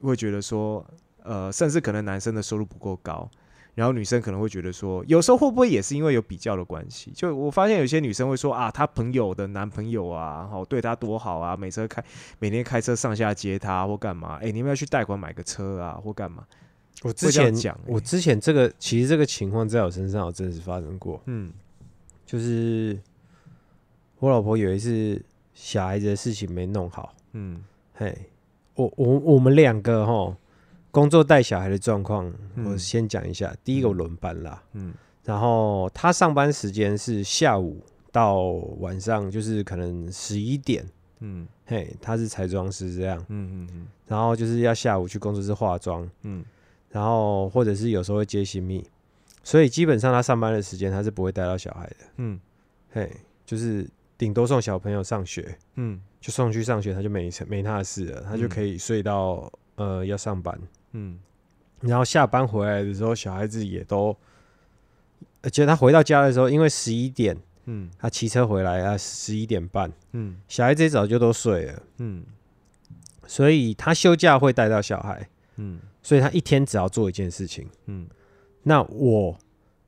会觉得说，呃，甚至可能男生的收入不够高，然后女生可能会觉得说，有时候会不会也是因为有比较的关系？就我发现有些女生会说啊，她朋友的男朋友啊，好对她多好啊，每车开每天开车上下接她或干嘛？哎、你们要去贷款买个车啊，或干嘛？我之前我之前这个其实这个情况在我身上有真实发生过，嗯。就是我老婆有一次小孩子的事情没弄好，嗯。嘿，我我我们两个哈工作带小孩的状况，嗯我先讲一下。第一个轮班啦，嗯。然后他上班时间是下午到晚上，就是可能十一点，嗯。嘿，他是彩妆师这样，嗯嗯然后就是要下午去工作室化妆，嗯然后或者是有时候会接新密，所以基本上他上班的时间他是不会带到小孩的，嗯。嘿，就是顶多送小朋友上学，嗯。就送去上学，他就没没他的事了，他就嗯。可以睡到呃要上班，嗯。然后下班回来的时候，小孩子也都，而且他回到家的时候，因为十一点嗯。他骑车回来啊十一点半，嗯。小孩子也早就都睡了，嗯。所以他休假会带到小孩，嗯所以他一天只要做一件事情。嗯。那我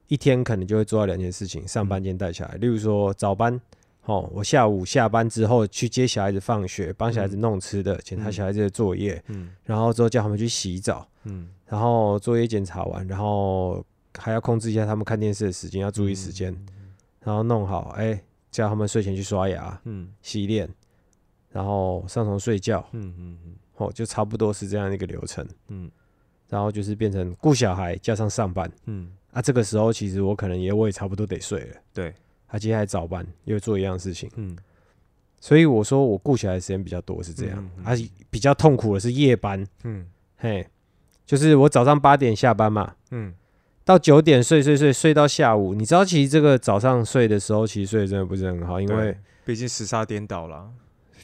一天可能就会做到两件事情，上班兼带小孩。例如说早班，哦，我下午下班之后去接小孩子放学，帮小孩子弄吃的，检查小孩子的作业，嗯。然后之后叫他们去洗澡，嗯。然后作业检查完，然后还要控制一下他们看电视的时间，要注意时间，然后弄好，哎、叫他们睡前去刷牙、嗯。洗脸，然后上床睡觉，嗯嗯嗯。哦，就差不多是这样一个流程。嗯然后就是变成顾小孩加上上班嗯，啊，这个时候其实我可能也我也差不多得睡了。对，他接下来早班又做一样事情，嗯。所以我说我顾小孩的时间比较多是这样嗯嗯，嗯。啊，比较痛苦的是夜班，嗯。嘿，就是我早上八点下班嘛，嗯。到九点睡睡睡睡到下午，你知道其实这个早上睡的时候其实睡得真的不是很好，因为对毕竟时差颠倒了。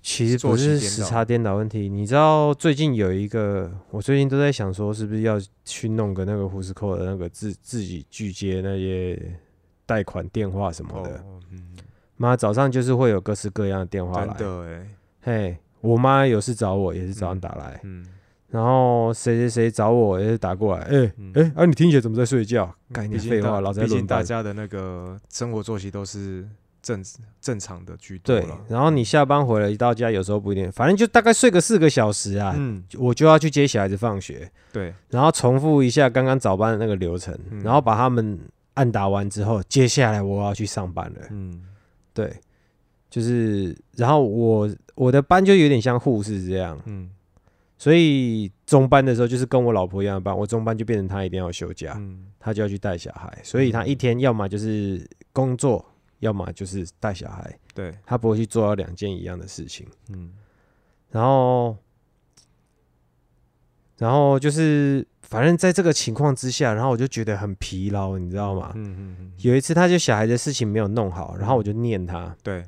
其实不是时差颠倒问题，你知道最近有一个，我最近都在想说是不是要去弄个那个胡斯扣的那个自自己拒接那些贷款电话什么的，哦，嗯，妈早上就是会有各式各样的电话真来，的。哎，嘿，我妈有事找我也是早上打来，嗯，然后谁谁谁找我也是打过来，哎、嗯哎、啊你听起来怎么在睡觉？干你废话，老子在毕竟。大家的那个生活作息都是正正常的居多对，。然后你下班回来一到家，有时候不一定，反正就大概睡个四个小时啊，嗯，我就要去接小孩子放学，对，然后重复一下刚刚早班的那个流程，嗯。然后把他们按打完之后，接下来我要去上班了。嗯。对，就是，然后我我的班就有点像护士这样，嗯。所以中班的时候就是跟我老婆一样的班，我中班就变成他一定要休假，嗯。他就要去带小孩，所以他一天要么就是工作，要么就是带小孩，对，他不会去做到两件一样的事情。嗯。然后，然后就是反正在这个情况之下，然后我就觉得很疲劳，你知道吗？嗯嗯嗯，有一次他就小孩的事情没有弄好，然后我就念他，对，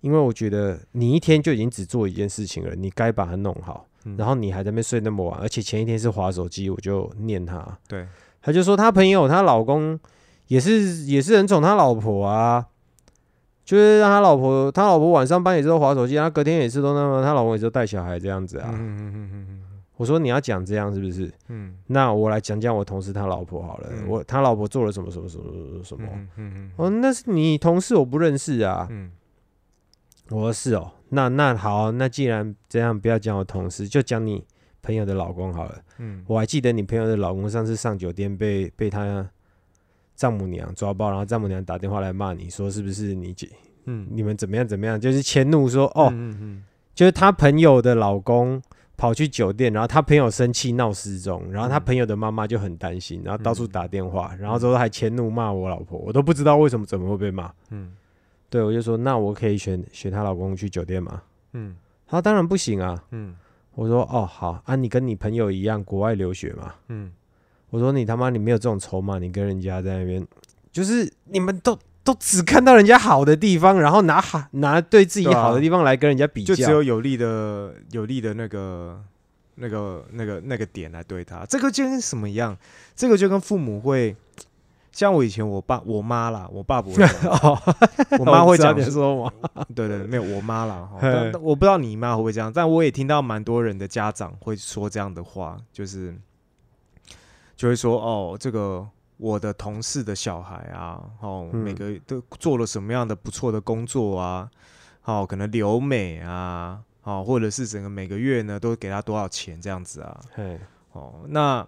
因为我觉得你一天就已经只做一件事情了，你该把它弄好。嗯。然后你还在那边睡那么晚，而且前一天是划手机，我就念他，对，他就说他朋友她老公也是也是很宠他老婆啊，就是让他老婆他老婆晚上班也是都划手机，他隔天也是都那么他老公也是都带小孩这样子啊。嗯嗯嗯嗯我说你要讲这样是不是？嗯那我来讲讲我同事他老婆好了，嗯我他老婆做了什么什么什么什么什么。嗯嗯哦，那是你同事，我不认识啊。嗯我说是哦，那那好，那既然这样，不要讲我同事，就讲你朋友的老公好了。嗯我还记得你朋友的老公上次上酒店被被他丈母娘抓包，然后丈母娘打电话来骂你说是不是你姐嗯你们怎么样怎么样，就是迁怒说哦，嗯嗯就是他朋友的老公跑去酒店，然后他朋友生气闹失踪，然后他嗯朋友的妈妈就很担心，然后到处嗯打电话，然后之后还迁怒骂我老婆，我都不知道为什么怎么会被骂。嗯对，我就说那我可以选选她老公去酒店吗？嗯他说当然不行啊。嗯我说哦好啊，你跟你朋友一样国外留学嘛。嗯我说你他妈你没有这种筹码，你跟人家在那边，就是你们都都只看到人家好的地方，然后拿好拿对自己好的地方来跟人家比较，就只有有利的有利的那个那个那个那个点来对他，这个就跟什么一样？这个就跟父母会，像我以前我爸我妈啦，我爸不会 我妈会讲你说吗？对对对，没有我妈啦，我不知道你妈会不会这样，但我也听到蛮多人的家长会说这样的话，就是就会说哦，这个我的同事的小孩啊，哦，嗯每个都做了什么样的不错的工作啊，哦，可能留美啊，哦，或者是整个每个月呢都给他多少钱这样子啊，嘿，哦，那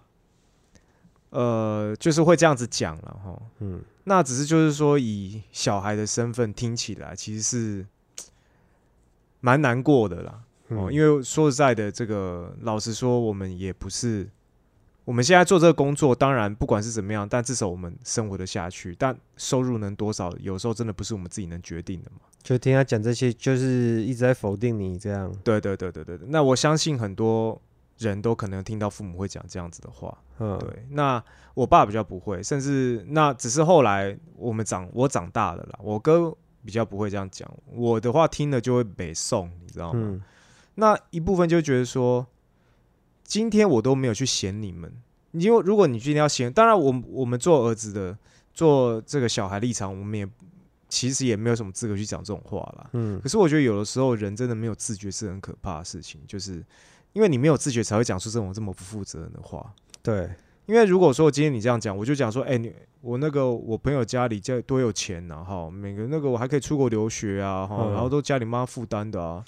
呃，就是会这样子讲了哈。嗯，那只是就是说，以小孩的身份听起来，其实是蛮难过的啦。哦，嗯因为说实在的，这个老实说，我们也不是我们现在做这个工作，当然不管是怎么样，但至少我们生活的下去。但收入能多少，有时候真的不是我们自己能决定的嘛。就听他讲这些，就是一直在否定你这样，对对对对对对。那我相信很多人都可能听到父母会讲这样子的话。嗯，对，那我爸比较不会，甚至那只是后来我们长我长大了啦，我哥比较不会这样讲，我的话听了就会北宋，你知道吗？嗯，那一部分就觉得说，今天我都没有去嫌你们，因为如果你今天要嫌，当然我我们做儿子的，做这个小孩立场，我们也其实也没有什么资格去讲这种话啦。嗯。可是我觉得有的时候人真的没有自觉是很可怕的事情，就是因为你没有自觉才会讲出这种这么不负责任的话。对，因为如果说今天你这样讲，我就讲说，哎、你我那个我朋友家里家多有钱呐、哈，每个那个我还可以出国留学啊，哈，嗯。然后都家里妈负担的啊，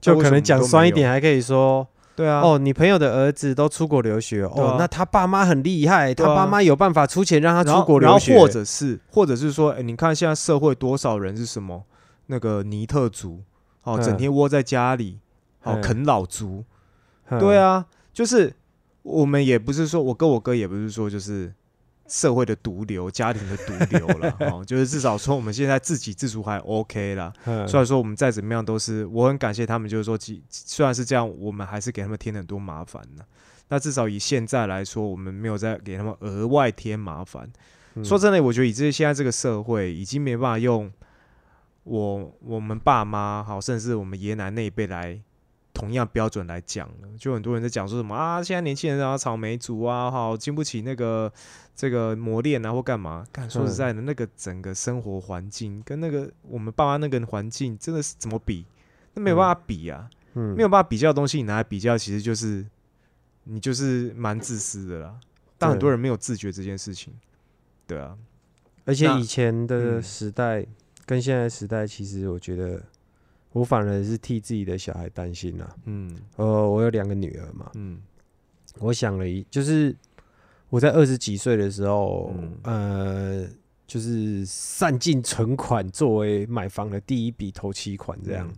就可能讲酸一点，还可以说对啊，哦，你朋友的儿子都出国留学，哦，那他爸妈很厉害，他爸妈有办法出钱让他出国留学，然后或者是或者是说，哎、你看现在社会多少人是什么？那个尼特族，哦，嗯。整天窝在家里，哦，嗯。啃老族，嗯。对，啊，就是我们也不是说，我跟我哥也不是说就是社会的毒瘤、家庭的毒瘤了，哦，就是至少说我们现在自给自足还 OK 啦。嗯虽然说我们再怎么样都是，我很感谢他们，就是说，其虽然是这样，我们还是给他们添很多麻烦呢。那至少以现在来说，我们没有再给他们额外添麻烦。嗯说真的，我觉得以这现在这个社会，已经没办法用我我们爸妈好，甚至我们爷爷奶奶那一辈来同样标准来讲了。就很多人在讲说什么啊，现在年轻人啊，草莓族啊，好经不起那个这个磨练啊，或干嘛？干说实嗯在的，那个整个生活环境跟那个我们爸妈那个环境，真的是怎么比？那没有办法比啊，嗯没有办法比较的东西，你拿来比较，其实就是你就是蛮自私的啦。但很多人没有自觉这件事情，对啊。而且以前的嗯时代跟现在的时代，其实我觉得我反而是替自己的小孩担心啦。嗯呃，我有两个女儿嘛，嗯我想了一，就是我在二十几岁的时候，嗯。呃，就是散尽存款作为买房的第一笔头期款这样。嗯。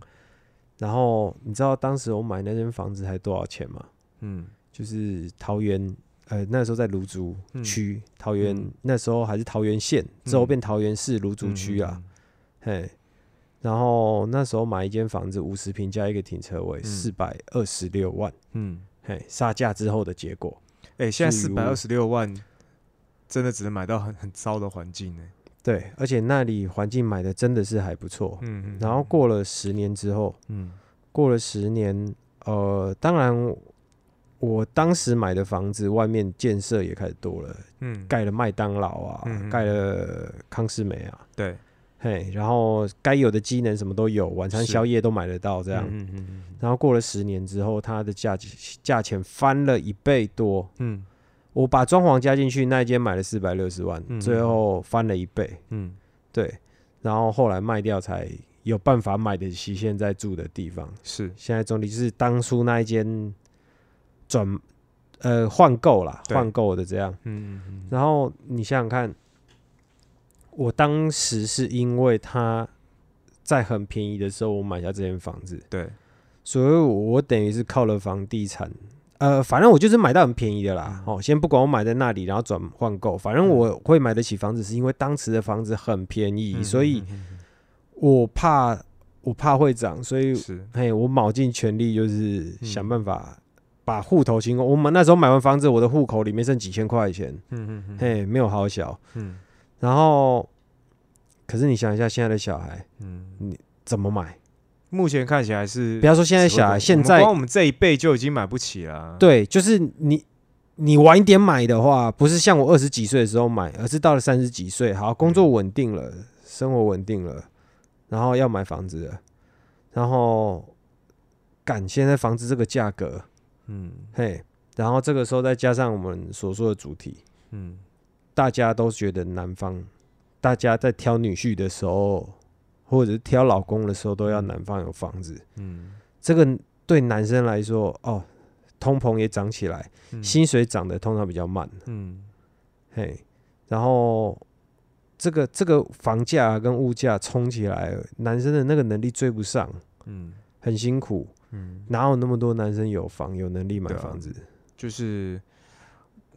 然后你知道当时我买那间房子才多少钱吗？嗯。就是桃园，呃，那时候在芦竹嗯。区，桃园、嗯。那时候还是桃园县，之后嗯变桃园市芦竹区啊，，嘿。然后那时候买一间房子，五十平加一个停车位，嗯。四百二十六万，嗯，嘿，杀价之后的结果，哎、现在四百二十六万，真的只能买到很很糟的环境呢、对，而且那里环境买的真的是还不错。嗯嗯，然后过了十年之后，嗯过了十年，呃，当然我当时买的房子外面建设也开始多了，嗯，盖了麦当劳啊，盖了康斯美啊，对，嘿，然后该有的机能什么都有，晚餐宵夜都买得到这样。嗯嗯嗯然后过了十年之后，它的价价钱翻了一倍多。嗯我把装潢加进去，那一间买了四百六十万，嗯最后翻了一倍。嗯对，然后后来卖掉才有办法买得起现在住的地方。是，现在总体就是当初那一间转呃换购啦，对换购的这样。嗯嗯嗯然后你想想看，我当时是因为它在很便宜的时候，我买下这间房子，对，所以我等于是靠了房地产。呃，反正我就是买到很便宜的啦。嗯哦，先不管我买在那里，然后转换购，反正我会买得起房子，是因为当时的房子很便宜，嗯所以我怕我怕会涨，所以嘿，我卯尽全力就是嗯想办法把户头清空。我们那时候买完房子，我的户口里面剩几千块钱，嗯嗯嗯嘿，没有好小。嗯然后，可是你想一下，现在的小孩嗯，你怎么买？目前看起来是不要说现在小孩，现在光我们这一辈就已经买不起了。，对，就是你你晚一点买的话，不是像我二十几岁的时候买，而是到了三十几岁，好，工作稳定了，生活稳定了，然后要买房子了，然后赶现在房子这个价格，嗯。嘿，然后这个时候再加上我们所说的主题，嗯大家都觉得男方，大家在挑女婿的时候，或者是挑老公的时候，都要男方有房子。嗯。这个对男生来说，哦，通膨也涨起来，嗯，薪水涨得通常比较慢，嗯。嘿，然后这个这个房价跟物价冲起来，男生的那个能力追不上，嗯。很辛苦，嗯，哪有那么多男生有房有能力买房子？就是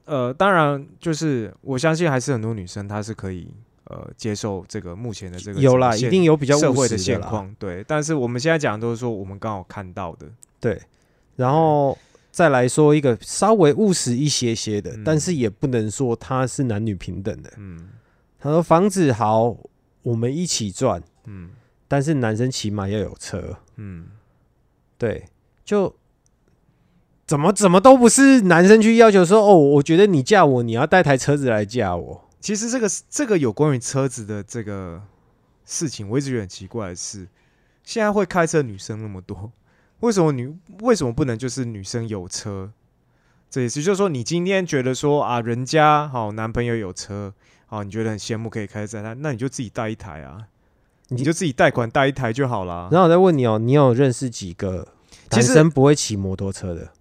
呃，当然就是我相信还是很多女生她是可以呃接受这个目前的这个有啦，一定有比较务社会的现况，对。但是我们现在讲的都是说我们刚好看到的，对，然后再来说一个稍微务实一些些的，嗯但是也不能说它是男女平等的。嗯他说房子好，我们一起赚，嗯但是男生起码要有车。嗯，对，就怎么怎么都不是男生去要求说哦，我觉得你嫁我，你要带台车子来嫁我。其实这个这个有关于车子的这个事情，我一直觉得很奇怪的是，现在会开车女生那么多，为什么女为什么不能就是女生有车？这意思就是说，你今天觉得说啊，人家好男朋友有车，好你觉得很羡慕可以开在他，那你就自己带一台啊，你你就自己贷款带一台就好啦。然后我再问你哦，你有认识几个男生不会骑摩托车的？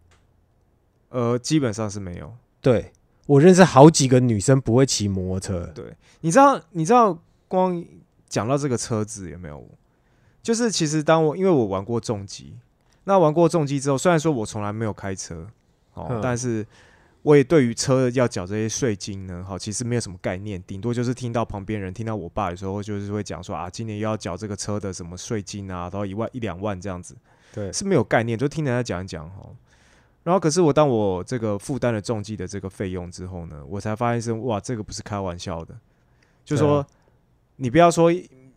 呃，基本上是没有。对我认识好几个女生不会骑摩托车。对，你知道，你知道，光讲到这个车子有没有？就是其实当我因为我玩过重机，那玩过重机之后，虽然说我从来没有开车，哦嗯，但是我也对于车要缴这些税金呢，好，其实没有什么概念，顶多就是听到旁边人听到我爸有时候就是会讲说啊，今年又要缴这个车的什么税金啊，到一万一两万这样子，对，是没有概念，就听人家讲一讲哈。然后，可是我当我这个负担了重疾的这个费用之后呢，我才发现是哇，这个不是开玩笑的。就对啊说你不要说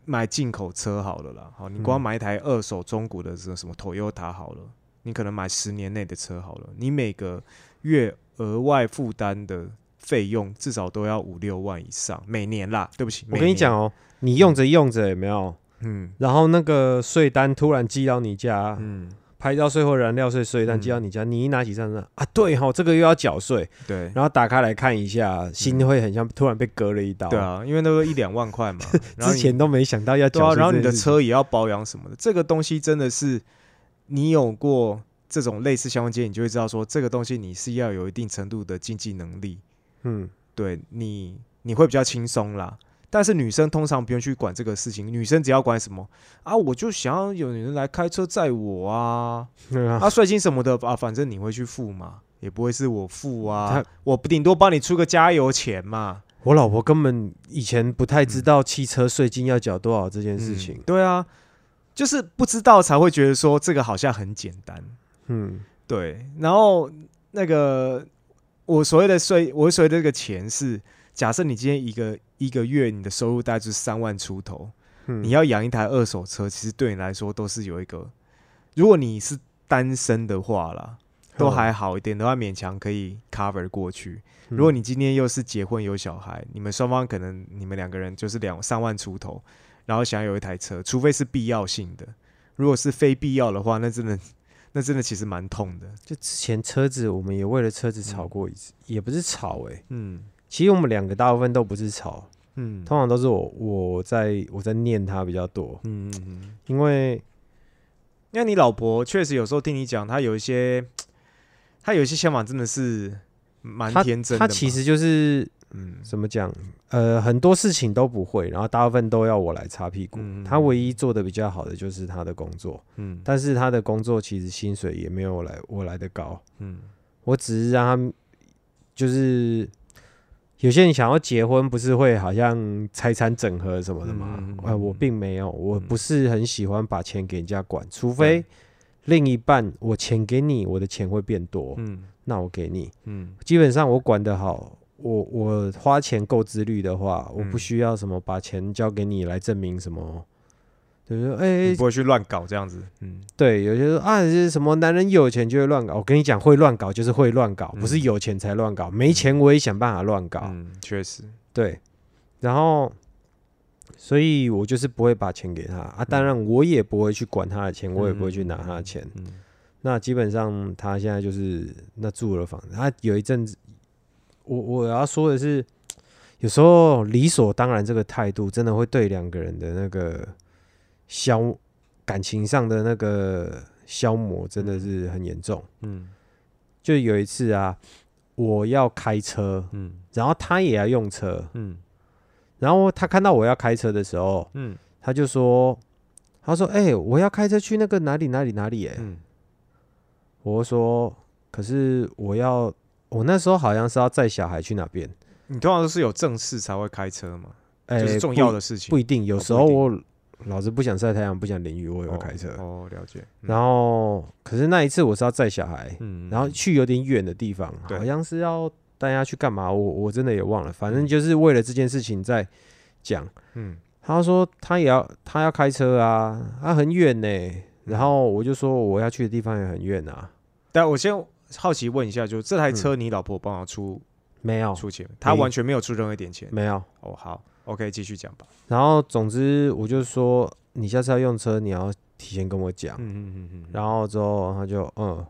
买进口车好了啦，好，你光嗯买一台二手中古的这个什么 Toyota 好了，你可能买十年内的车好了，你每个月额外负担的费用至少都要五六万以上，每年啦。对不起，我跟你讲哦，哦，你用着用着有没有？嗯然后那个税单突然寄到你家，嗯，拍照税或燃料税税单嗯寄到你家，你一拿起账单啊，对哈，这个又要缴税，对。然后打开来看一下，心会很像突然被割了一刀。对，啊，因为那个一两万块嘛，之前都没想到要缴啊，然后你的车也要保养什么的，这个东西真的是你有过这种类似相关经验，你就会知道说这个东西你是要有一定程度的经济能力，嗯，对你你会比较轻松啦。但是女生通常不用去管这个事情，女生只要管什么啊，我就想要有人来开车载我啊，对 啊，啊税金什么的啊，反正你会去付嘛，也不会是我付啊他，我顶多帮你出个加油钱嘛，我老婆根本以前不太知道汽车税金要缴多少这件事情嗯。对啊，就是不知道才会觉得说这个好像很简单。嗯，对，然后那个我所谓的税，我所谓的这个钱是，假设你今天一个一个月你的收入大概就是三万出头，嗯。你要养一台二手车，其实对你来说都是有一个，如果你是单身的话啦，都还好一点的话，勉强可以 cover 过去。嗯。如果你今天又是结婚有小孩，你们双方可能你们两个人就是两三万出头，然后想有一台车，除非是必要性的，如果是非必要的话，那真的 那真的其实蛮痛的。就之前车子，我们也为了车子吵过一次，也不是吵诶、嗯其实我们两个大部分都不是吵，嗯。通常都是我我在我在念他比较多，嗯嗯嗯，因为那你老婆确实有时候听你讲，她有一些，她有一些想法真的是蛮天真的嘛。他其实就是嗯。怎么讲，呃，很多事情都不会，然后大部分都要我来擦屁股。嗯他唯一做的比较好的就是她的工作，嗯。但是她的工作其实薪水也没有我来我来的高，嗯。我只是让她就是有些人想要结婚，不是会好像财产整合什么的吗？嗯嗯嗯呃，我并没有，我嗯不是很喜欢把钱给人家管，除非另一半我钱给你，我的钱会变多，嗯那我给你。嗯基本上我管得好，我我花钱够自律的话，我不嗯需要什么把钱交给你来证明什么。就是说，哎、你不会去乱搞这样子。嗯对，有些说啊，这是什么男人有钱就会乱搞。我跟你讲，会乱搞就是会乱搞，不是嗯有钱才乱搞。没钱我也想办法乱搞。嗯，确实。对，然后，所以我就是不会把钱给他啊。当嗯然，我也不会去管他的钱，我也不会去拿他的钱。嗯那基本上他现在就是那住了房子，他有一阵子，我我要说的是，有时候理所当然这个态度真的会对两个人的那个消感情上的那个消磨真的是很严重。嗯就有一次啊，我要开车，嗯然后他也要用车，嗯然后他看到我要开车的时候，嗯他就说，他说，哎、我要开车去那个哪里哪里哪里、欸，嗯我说，可是我要，我那时候好像是要载小孩去哪边，你通常都是有正事才会开车嘛，哎、就是重要的事情。不一定，有时候我老子不想晒太阳，不想淋雨，我也会哦开车。哦，了解。嗯然后，可是那一次我是要载小孩，嗯然后去有点远的地方，好像是要带他去干嘛，我我真的也忘了，反正嗯就是为了这件事情在讲。嗯他说他也要他要开车啊，他很远呢。嗯然后我就说我要去的地方也很远啊，但我先好奇问一下，就这台车你老婆帮我出没有出钱，他完全没有出任何一点钱。没有。哦，好，OK，继续讲吧。然后总之我就说，你下次要用车，你要提前跟我讲。嗯嗯嗯嗯，然后之后他就嗯，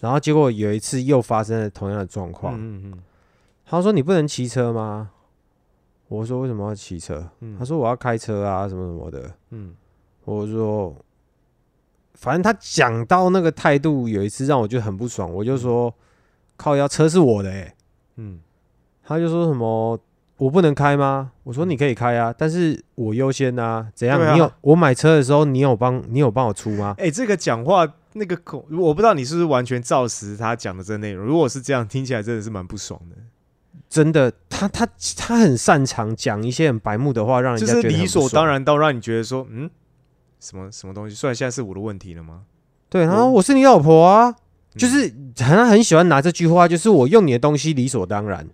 然后结果有一次又发生了同样的状况，嗯嗯他说你不能骑车吗？我说为什么要骑车？嗯，他说我要开车啊，什么什么的。嗯我说，反正他讲到那个态度，有一次让我就很不爽，我就说靠要车是我的哎、嗯他就说什么我不能开吗？我说你可以开啊，但是我优先啊，怎样？啊你有我买车的时候，你有帮你有帮我出吗？哎、这个讲话那个口，我不知道你是不是完全照实他讲的这内容。如果是这样，听起来真的是蛮不爽的，真的，他他他很擅长讲一些很白目的话，让人就是家觉得理所当。然到让你觉得说，嗯，什么什么东西？虽然现在是我的问题了吗？对，然后我是你老婆啊，就嗯是他很喜欢拿这句话，就是我用你的东西理所当然。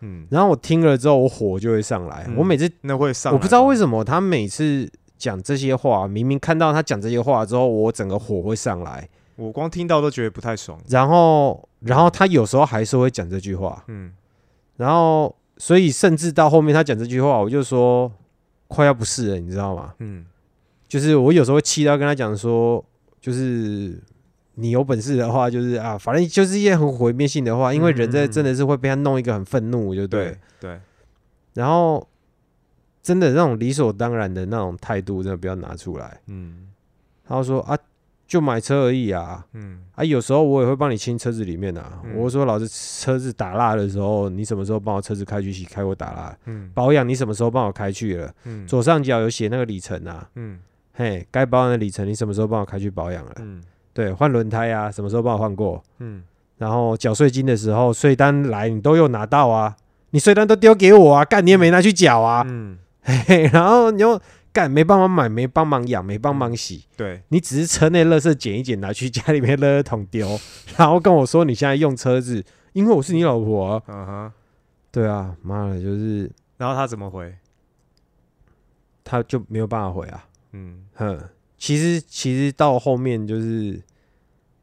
嗯，然后我听了之后，我火就会上来。嗯我每次那会上，我不知道为，什么他每次讲这些话，明明看到他讲这些话之后，我整个火会上来。我光听到都觉得不太爽。然后，然后他有时候还是会讲这句话。嗯然后，所以甚至到后面他讲这句话，我就说快要不是了，你知道吗？嗯就是我有时候会气到跟他讲说，就是你有本事的话，就是啊，反正就是一些很毁灭性的话，因为人在真的是会被他弄一个很愤怒，就对了对。对，然后真的那种理所当然的那种态度，真的不要拿出来。嗯他说啊，就买车而已啊，嗯啊，有时候我也会帮你清车子里面啊。嗯我说老师车子打蜡的时候，你什么时候帮我车子开去洗，开过打蜡？嗯保养你什么时候帮我开去了？嗯左上角有写那个里程啊，嗯嘿，该保养的里程你什么时候帮我开去保养了？嗯对，换轮胎啊，什么时候帮我换过？嗯然后缴税金的时候，税单来你都有拿到啊，你税单都丢给我啊，干你也没拿去缴啊，嗯，嘿 嘿，然后你又干没帮忙买，没帮忙养，没帮忙洗，对，你只是车内垃圾捡一捡，拿去家里面垃圾桶丢，然后跟我说你现在用车子，因为我是你老婆、啊。嗯哼。对啊，妈的，就是然后他怎么回？他就没有办法回啊。嗯哼，其实其实到后面就是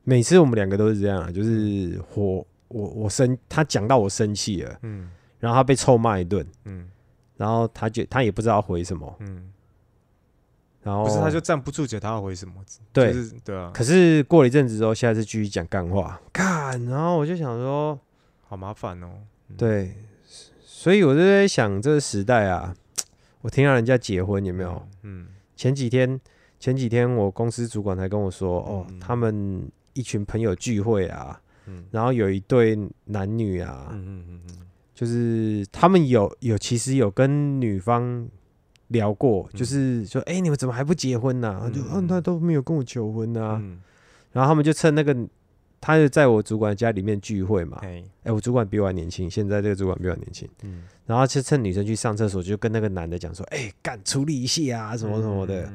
每次我们两个都是这样啊，就是我我我生他讲到我生气了，嗯。然后他被臭骂一顿，嗯。然后他就他也不知道回什么，嗯，然后不是，他就站不住脚，他要回什么？对。就是对啊，可是过了一阵子之后，下次继续讲干话，干，然后我就想说，好麻烦哦。嗯，对，所以我就在想这个时代啊，我听到人家结婚有没有？嗯？前几天前几天我公司主管才跟我说，哦，嗯。他们一群朋友聚会啊，嗯。然后有一对男女啊，嗯嗯嗯嗯。就是他们有有其实有跟女方聊过，嗯。就是说，哎、你们怎么还不结婚呢、就，嗯嗯、他都没有跟我求婚啊。嗯，然后他们就趁那个，他就在我主管家里面聚会嘛。哎，哎、我主管比我还年轻，现在这个主管比我年轻。嗯，然后就趁女生去上厕所，就跟那个男的讲说，哎、干处理一下啊，什么什么的。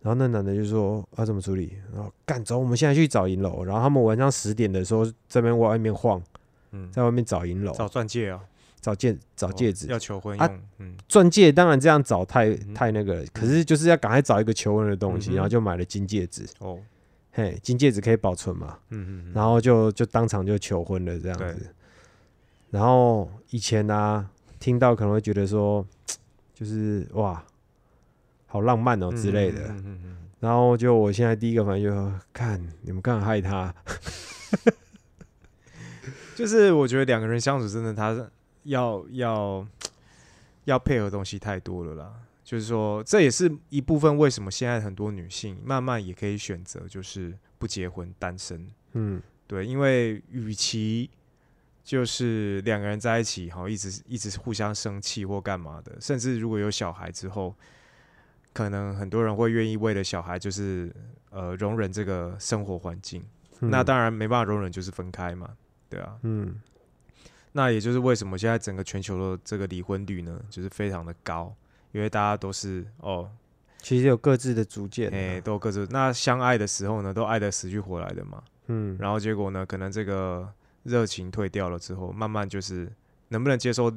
然后那男的就说啊、怎么处理？然后干走，我们现在去找银楼。然后他们晚上十点的时候这边外面晃，嗯，在外面找银楼，找钻戒啊，找戒找戒指。哦。要求婚啊用，嗯。钻戒当然这样找太嗯。太那个了，可是就是要赶快找一个求婚的东西，嗯。然后就买了金戒指。哦，嘿，金戒指可以保存嘛，嗯嗯嗯，然后就就当场就求婚了这样子。然后以前呢、听到可能会觉得说，就是哇，好浪漫哦之类的。然后就我现在第一个反应就看你们干嘛害他？就是我觉得两个人相处真的，他要要要配合的东西太多了啦。就是说，这也是一部分为什么现在很多女性慢慢也可以选择就是不结婚单身。嗯，对，因为与其就是两个人在一起，好一直一直互相生气或干嘛的，甚至如果有小孩之后，可能很多人会愿意为了小孩，就是呃容忍这个生活环境。那嗯当然没办法容忍，就是分开嘛，对啊。嗯那也就是为什么现在整个全球的这个离婚率呢，就是非常的高，因为大家都是哦，其实有各自的主见啊。哎、都有各自那相爱的时候呢，都爱得死去活来的嘛。嗯，然后结果呢，可能这个热情退掉了之后，慢慢就是能不能接受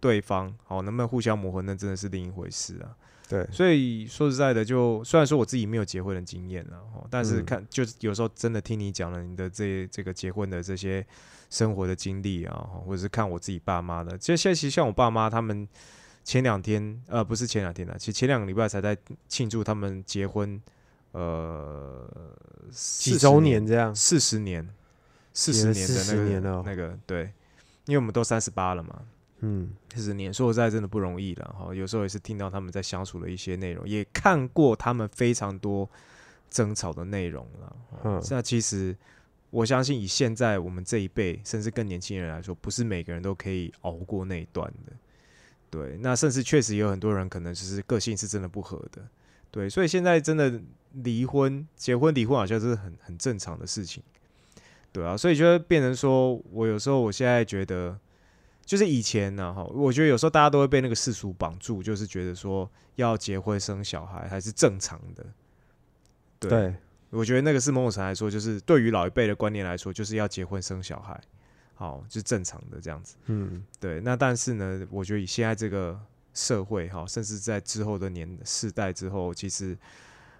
对方，好、能不能互相磨合，那真的是另一回事啊。对，所以说实在的就，虽然说我自己没有结婚的经验了，哦，但是嗯。看、就是有时候真的听你讲了你的这这个结婚的这些生活的经历啊，哦或者是看我自己爸妈的，其实现在其实像我爸妈他们前两天呃不是前两天了，其实前两个礼拜才在庆祝他们结婚呃几周年这样，四十年。四十年的那40个年哦那个对，因为我们都三十八了嘛，嗯，四十年，说实在真的不容易了哈。有时候也是听到他们在相处的一些内容，也看过他们非常多争吵的内容了。嗯那其实我相信，以现在我们这一辈，甚至更年轻人来说，不是每个人都可以熬过那一段的。对，那甚至确实有很多人可能就是个性是真的不合的。对，所以现在真的离婚、结婚、离婚好像是很很正常的事情。对啊，所以就会变成说，我有时候我现在觉得，就是以前呢，哈，我觉得有时候大家都会被那个世俗绑住，就是觉得说要结婚生小孩还是正常的。对，对，我觉得那个是某种程度来说，就是对于老一辈的观念来说，就是要结婚生小孩，好，就是正常的这样子。嗯，对，那但是呢，我觉得以现在这个社会哈，甚至在之后的年世代之后，其实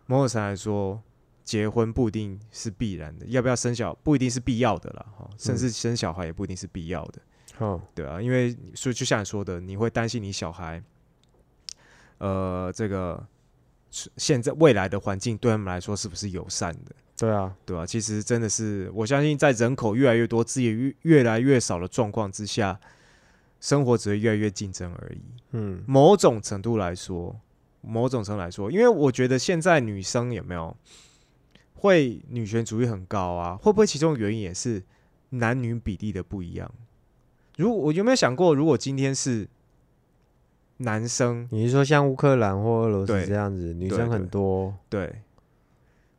某种程度来说，结婚不一定是必然的，要不要生小不一定是必要的啦，哈，甚至生小孩也不一定是必要的，好，对啊，因为所以就像你说的，你会担心你小孩，呃，这个现在未来的环境对他们来说是不是友善的？对啊，对啊、其实真的是，我相信在人口越来越多、资源越越来越少的状况之下，生活只会越来越竞争而已。嗯，某种程度来说，某种程度来说，因为我觉得现在女生有没有会女权主义很高啊？会不会其中原因也是男女比例的不一样？如果我有没有想过，如果今天是男生，你是说像乌克兰或俄罗斯对这样子，女对生很对多，对，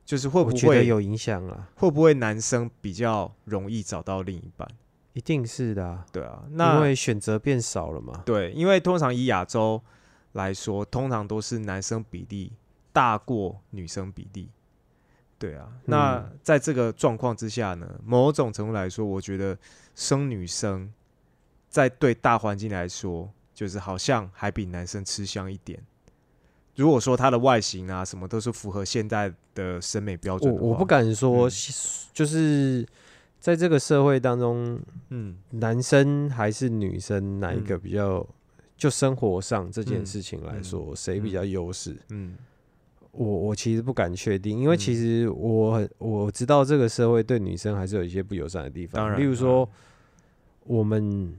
就是会不我觉得会有影响啊，会不会男生比较容易找到另一半？一定是的啊，对啊，那因为选择变少了嘛，对，因为通常以亚洲来说，通常都是男生比例大过女生比例。对啊，那嗯在这个状况之下呢，某种程度来说，我觉得生女生在对大环境来说，就是好像还比男生吃香一点。如果说他的外形啊什么都是符合现代的审美标准我我不敢说嗯，就是在这个社会当中，嗯，男生还是女生哪一嗯个比较？就生活上这件嗯事情来嗯说，谁比较优势？嗯我我其实不敢确定，因为嗯其实我很我知道这个社会对女生还是有一些不友善的地方，当然，例如说我们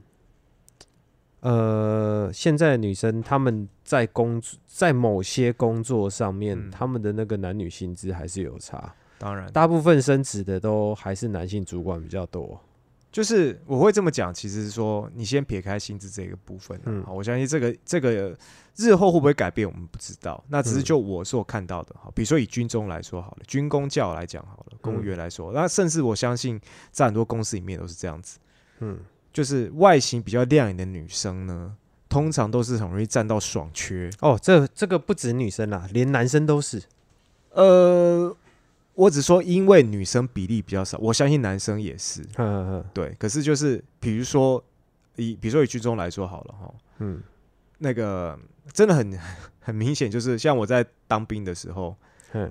呃现在的女生她们在工作在某些工作上面，嗯。她们的那个男女薪资还是有差，当然，大部分升职的都还是男性主管比较多。就是我会这么讲，其实是说你先撇开薪资这个部分、啊，嗯。好，我相信这个这个日后会不会改变，我们不知道。那只是嗯就我所看到的，哈，比如说以军中来说好了，军工教来讲好了，公务嗯员来说，那甚至我相信在很多公司里面都是这样子，嗯，就是外形比较亮眼的女生呢，通常都是很容易占到爽缺。哦，这这个不止女生啦，连男生都是。呃，我只说因为女生比例比较少，我相信男生也是。对，可是就是比如说以比如说以剧中来说好了哈，嗯那个真的很 很明显，就是像我在当兵的时候，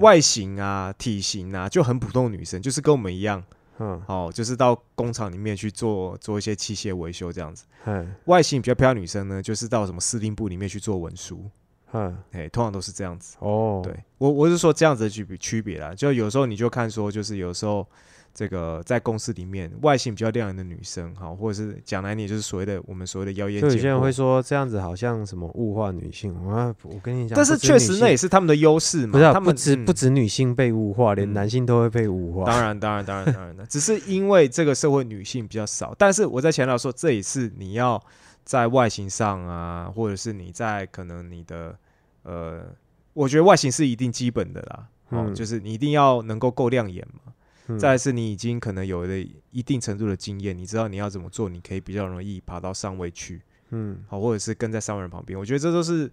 外形啊、体型啊就很普通的女生，就是跟我们一样，嗯哦，就是到工厂里面去做做一些器械维修这样子。嗯外形比较漂亮女生呢，就是到什么司令部里面去做文书，嗯，哎，通常都是这样子。哦，对我我是说这样子的区别区别啦，就有时候你就看说，就是有时候这个在公司里面外形比较亮眼的女生，哈，或者是讲来你就是所谓的我们所谓的妖艳就有些人会。说这样子好像什么物化女性，我我跟你讲，但是确实那也是他们的优势嘛，不是啊他们不止嗯。不止女性被物化，连嗯。男性都会被物化。当然，当然，当然，当然的，只是因为这个社会女性比较少，但是我在强调说，这也是你要在外形上啊，或者是你在可能你的呃，我觉得外形是一定基本的啦，哦，嗯。就是你一定要能够够亮眼再来是你已经可能有了一定程度的经验，你知道你要怎么做，你可以比较容易爬到上位去，嗯。好，或者是跟在上位人旁边，我觉得这都是。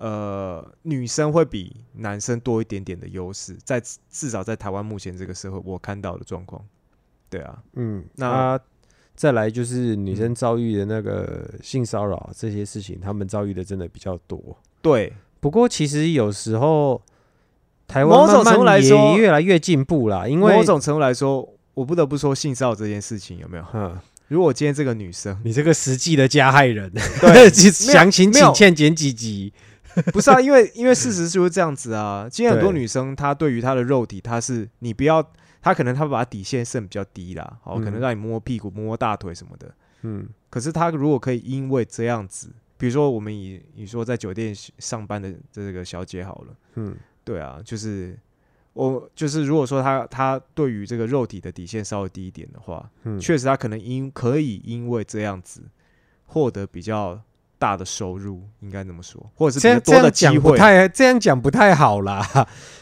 呃，女生会比男生多一点点的优势，在至少在台湾目前这个社会，我看到的状况，对啊，嗯，那那再来就是女生嗯。遭遇的那个性骚扰这些事情，她们遭遇的真的比较多。对。不过其实有时候台某种程度来说越来越进步啦，因为某种程度来说，我不得不说性骚扰这件事情有没有？嗯，如果今天这个女生你这个实际的加害人，对 详情请欠减几集。不是啊，因为因为事实就是这样子啊。今天很多女生她对于她的肉体，她是你不要，她可能她把底线设比较低啦，好，嗯可能让你摸摸屁股、摸摸大腿什么的。嗯可是她如果可以因为这样子，比如说我们以你说在酒店上班的这个小姐好了，嗯对啊，就是我就是如果说他他对于这个肉体的底线稍微低一点的话，嗯，确实他可能因可以因为这样子获得比较大的收入，应该这么说，或者是这样多的样讲不机会，太这样讲不太好啦，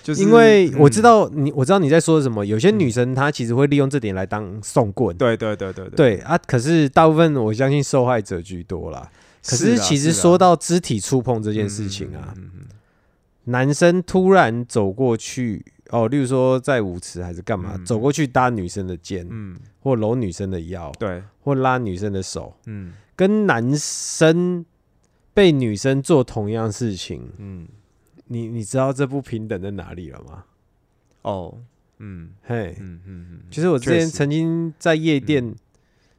就是因为我知嗯。道你我知道你在说什么。有些女生她其实会利用这点来当送棍，对对对对对。啊，可是大部分我相信受害者居多啦。可是啊其实说到肢体触碰这件事情啊，嗯嗯嗯男生突然走过去，哦，例如说在舞池还是干嘛，嗯。走过去搭女生的肩，嗯，或搂女生的腰，对，或拉女生的手，嗯。跟男生被女生做同样事情，嗯，你你知道这不平等在哪里了吗？哦，嗯。嘿，嗯嗯嗯，其实我之确实前曾经在夜店，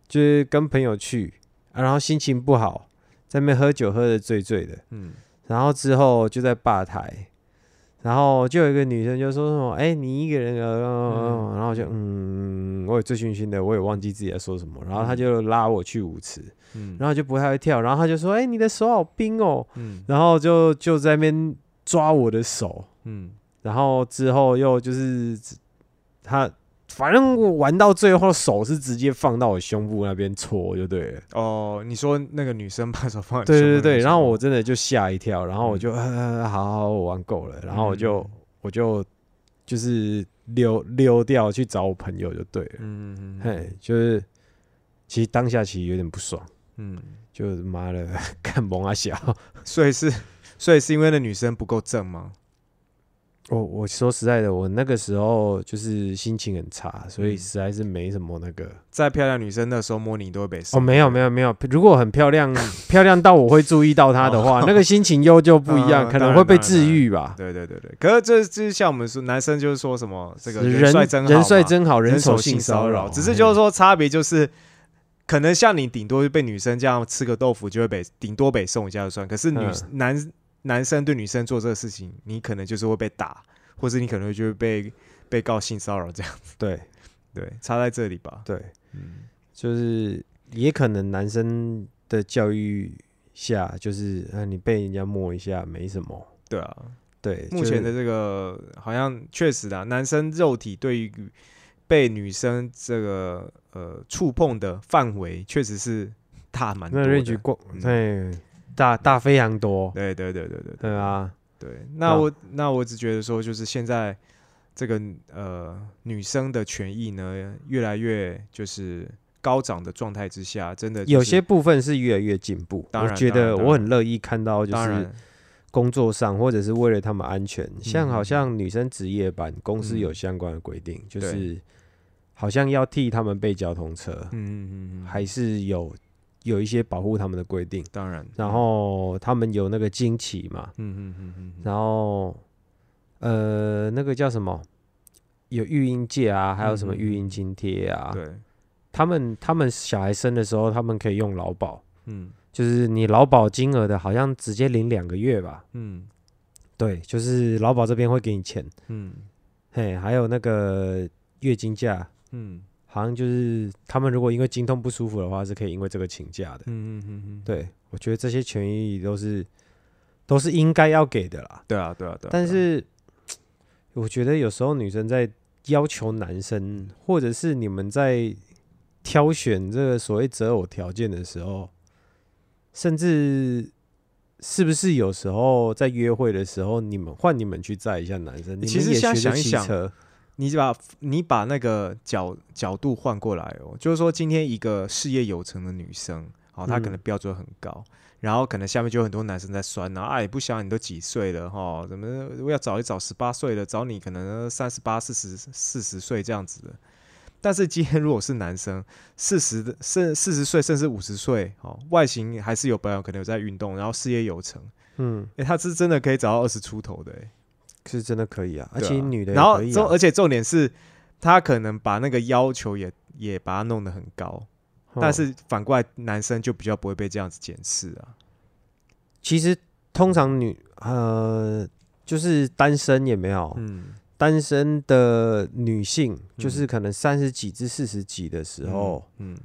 就是跟朋友去、啊，然后心情不好，在那边喝酒喝的醉醉的，嗯然后之后就在吧台，然后就有一个女生就说什么：“哎、你一个人啊，嗯。然后就嗯，我也醉醺醺的，我也忘记自己在说什么，然后他就拉我去舞池，嗯，然后就不太会跳，然后他就说：“哎、你的手好冰哦。嗯”然后就就在那边抓我的手，嗯。然后之后又就是他，反正我玩到最后手是直接放到我胸部那边搓就对了。哦，你说那个女生把手放在对对对，然后我真的就吓一跳，然后我就、呃，好好，我玩够了，然后我就、嗯我就就是溜溜掉去找我朋友就对了。嗯嗯嗯嘿，就是其实当下其实有点不爽，嗯，就妈的干萌啊小。所以是所以是因为那女生不够正吗？我我说实在的，我那个时候就是心情很差，所以嗯实在是没什么那个。再漂亮女生那时候摸你都会被哦，没有没有没有，如果很漂亮，漂亮到我会注意到她的话，那个心情又就不一样，嗯可能会被治愈吧。对对对对，可是这这像我们说男生就是说什么这个人帅真好人帅真好，人手性性骚扰，只是就是说差别就是，可能像你顶多被女生这样吃个豆腐就会被顶多被送一下就算，可是女、嗯男男生对女生做这个事情，你可能就是会被打，或者你可能就会被被告性骚扰这样子，对。对，差在这里吧，对，嗯。就是也可能男生的教育下，就是啊，你被人家摸一下没什么。对啊，对，目前的这个好像确实啊，男生肉体对于被女生这个呃触碰的范围确实是大蛮多那的大大非常多。对对对对对对。啊，对，那那我那我只觉得说，就是现在这个呃女生的权益呢，越来越就是高涨的状态之下，真的、就是、有些部分是越来越进步。当然我觉得我很乐意看到，就是工作上或者是为了他们安全，像好嗯像女生值夜班，公司嗯有相关的规定，就是好像要替他们备交通车，嗯嗯嗯嗯，还是有有一些保护他们的规定。当然，然后他们有那个经期嘛，嗯嗯嗯嗯嗯，然后呃那个叫什么？有育婴界啊，还有什么育婴津贴啊？对，他们他们小孩生的时候，他们可以用劳保，嗯。就是你劳保金额的，好像直接领两个月吧。嗯。对，就是劳保这边会给你钱。嗯。嘿，还有那个月经假，嗯好像就是他们如果因为经痛不舒服的话，是可以因为这个请假的。嗯嗯嗯嗯，对，我觉得这些权益都是都是应该要给的啦。对啊对啊对啊，但是我觉得有时候女生在要求男生，或者是你们在挑选这个所谓择偶条件的时候，甚至是不是有时候在约会的时候，你们换你们去载一下男生，你其实现在们也学着想一想你把你把那个角角度换过来哦，就是说今天一个事业有成的女生，哦，她可能嗯。标准很高，然后可能下面就有很多男生在酸啊，哎，不想你都几岁了哈、怎么我要找一找十八岁的，找你可能三十八、四十、四十岁这样子的。但是今天如果是男生，四十的甚四十岁甚至五十岁，哦，外形还是有保养，可能有在运动，然后事业有成，嗯，哎、他是真的可以找到二十出头的、欸，是真的可以啊，而且女的也然后而且重点是，他可能把那个要求也也把它弄得很高，但哦是反过来男生就比较不会被这样子检视啊。其实通常女呃就是单身也没有，嗯，单身的女性就嗯是可能三十几至四十几的时候，嗯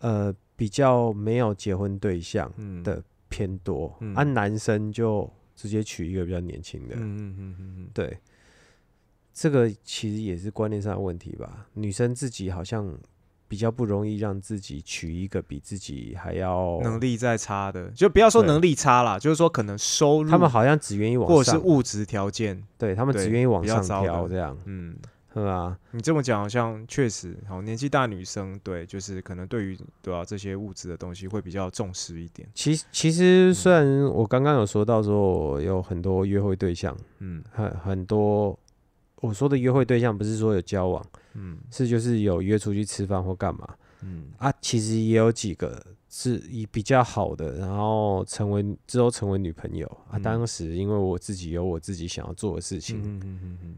呃比较没有结婚对象嗯的偏多，嗯啊男生就直接娶一个比较年轻的，嗯嗯嗯嗯嗯，对，这个其实也是观念上的问题吧。女生自己好像比较不容易让自己娶一个比自己还要能，力再差的，就不要说能力差啦，就是说可能收入他们好像只愿意往上或者是，物质条件，对他们只对愿意往上挑这样，嗯，是啊？你这么讲好像确实，好年纪大女生对，就是可能对于对啊这些物质的东西会比较重视一点，其其实虽然我刚刚有说到说我有很多约会对象，嗯很很多我说的约会对象不是说有交往，嗯是就是有约出去吃饭或干嘛嗯啊。其实也有几个是以比较好的，然后成为之后成为女朋友啊。嗯当时因为我自己有我自己想要做的事情，嗯嗯嗯嗯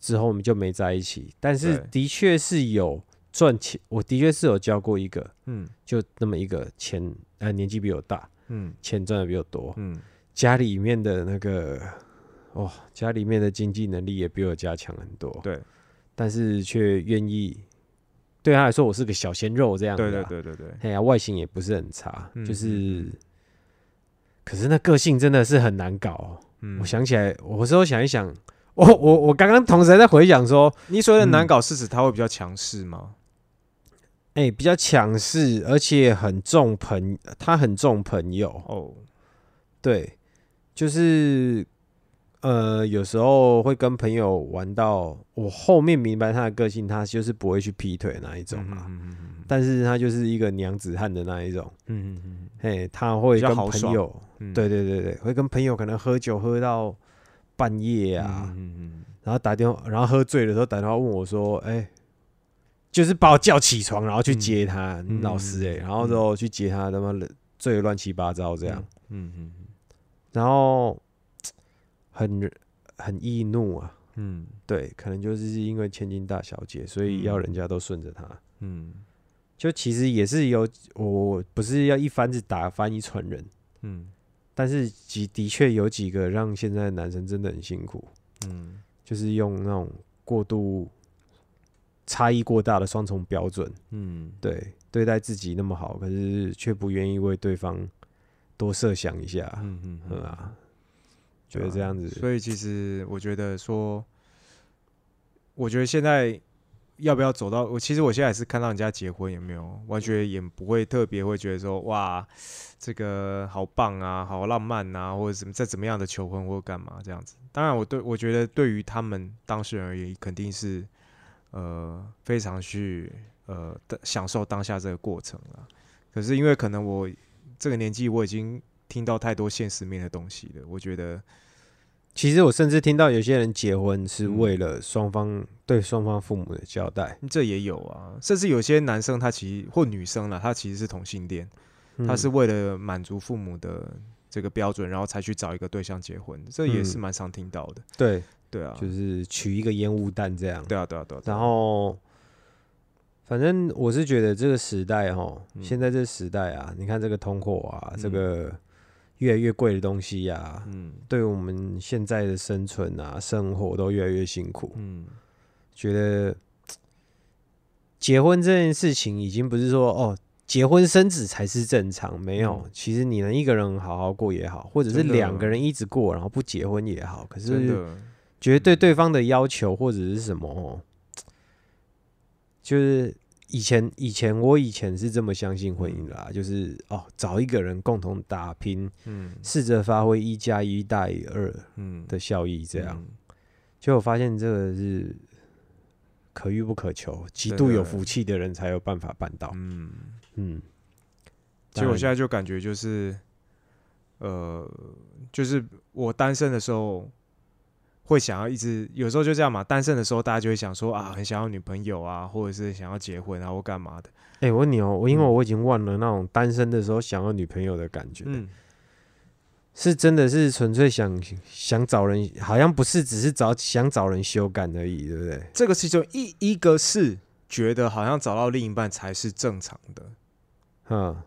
之后我们就没在一起。但是的确是有赚钱，我的确是有交过一个，嗯。就那么一个钱呃年纪比我大，嗯。钱赚的比我多，嗯。家里面的那个哦，家里面的经济能力也比我家强很多。对。但是却愿意对他来说，我是个小鲜肉这样子、对对，对对对，哎呀，外形也不是很差，嗯就是，嗯。可是那个性真的是很难搞哦、嗯。我想起来，我有时候想一想，我我我刚刚同时还在回想说，你所谓的难嗯。搞是指他会比较强势吗？哎、比较强势，而且很重朋，他很重朋友，哦，对，就是呃，有时候会跟朋友玩到，我后面明白他的个性，他就是不会去劈腿那一种嗯啊，嗯嗯嗯但是他就是一个娘子汉的那一种，嗯嗯嗯嘿，他会跟朋友，嗯，对对对对，会跟朋友可能喝酒喝到半夜啊，嗯嗯然后打电话，然后喝醉的时候打电话问我说，哎、就是把我叫起床，然后去接他，嗯老师哎、嗯。然后之后去接他，他妈的醉得乱七八糟这这样，，嗯嗯然后很很易怒啊，嗯。对，可能就是因为千金大小姐，所以要嗯人家都顺着他。嗯。就其实也是有，我不是要一竿子打翻一船人，嗯但是几的确有几个让现在的男生真的很辛苦，嗯就是用那种过度差异过大的双重标准，嗯，对对待自己那么好，可是却不愿意为对方多设想一下，嗯嗯嗯啊，觉得这样子，所以其实我觉得说，我觉得现在要不要走到我，其实我现在也是看到人家结婚有没有，完全也不会特别会觉得说哇，这个好棒啊，好浪漫啊，或者怎么在怎么样的求婚或干嘛这样子。当然，我对我觉得对于他们当事人而言，肯定是呃非常去呃享受当下这个过程了。可是因为可能我这个年纪，我已经听到太多现实面的东西了，我觉得。其实我甚至听到有些人结婚是嗯。为了双方对双方父母的交代，这也有啊，甚至有些男生他其实或女生啦，他其实是同性恋，他是嗯为了满足父母的这个标准，然后才去找一个对象结婚，这也是嗯。蛮常听到的。对，对啊，就是取一个烟雾弹这样，对啊，对啊，对啊。然后，反正我是觉得这个时代哈，嗯。现在这个时代啊，你看这个通货啊，这嗯个越来越贵的东西呀、嗯。对我们现在的生存啊、生活都越来越辛苦。嗯。觉得结婚这件事情已经不是说哦，结婚生子才是正常，没有。嗯。其实你能一个人好好过也好，或者是两个人一直过，然后不结婚也好，可是觉得对对方的要求或者是什么哦，就是以前以前我以前是这么相信婚姻的啦，就是哦找一个人共同打拼，嗯试着发挥一加一大于二嗯，的效益，这样。嗯结果发现这个是可遇不可求，极度有福气的人才有办法办到。嗯，嗯，其实我现在在就感觉就是，呃，就是我单身的时候。会想要一直有时候就这样嘛，单身的时候大家就会想说啊，很想要女朋友啊，或者是想要结婚啊，或干嘛的。哎、我问你哦，我因为嗯我已经忘了那种单身的时候想要女朋友的感觉。嗯是真的是纯粹想想找人，好像不是只是找想找人修改而已，对不对？这个其中一一个是觉得好像找到另一半才是正常的，嗯，对，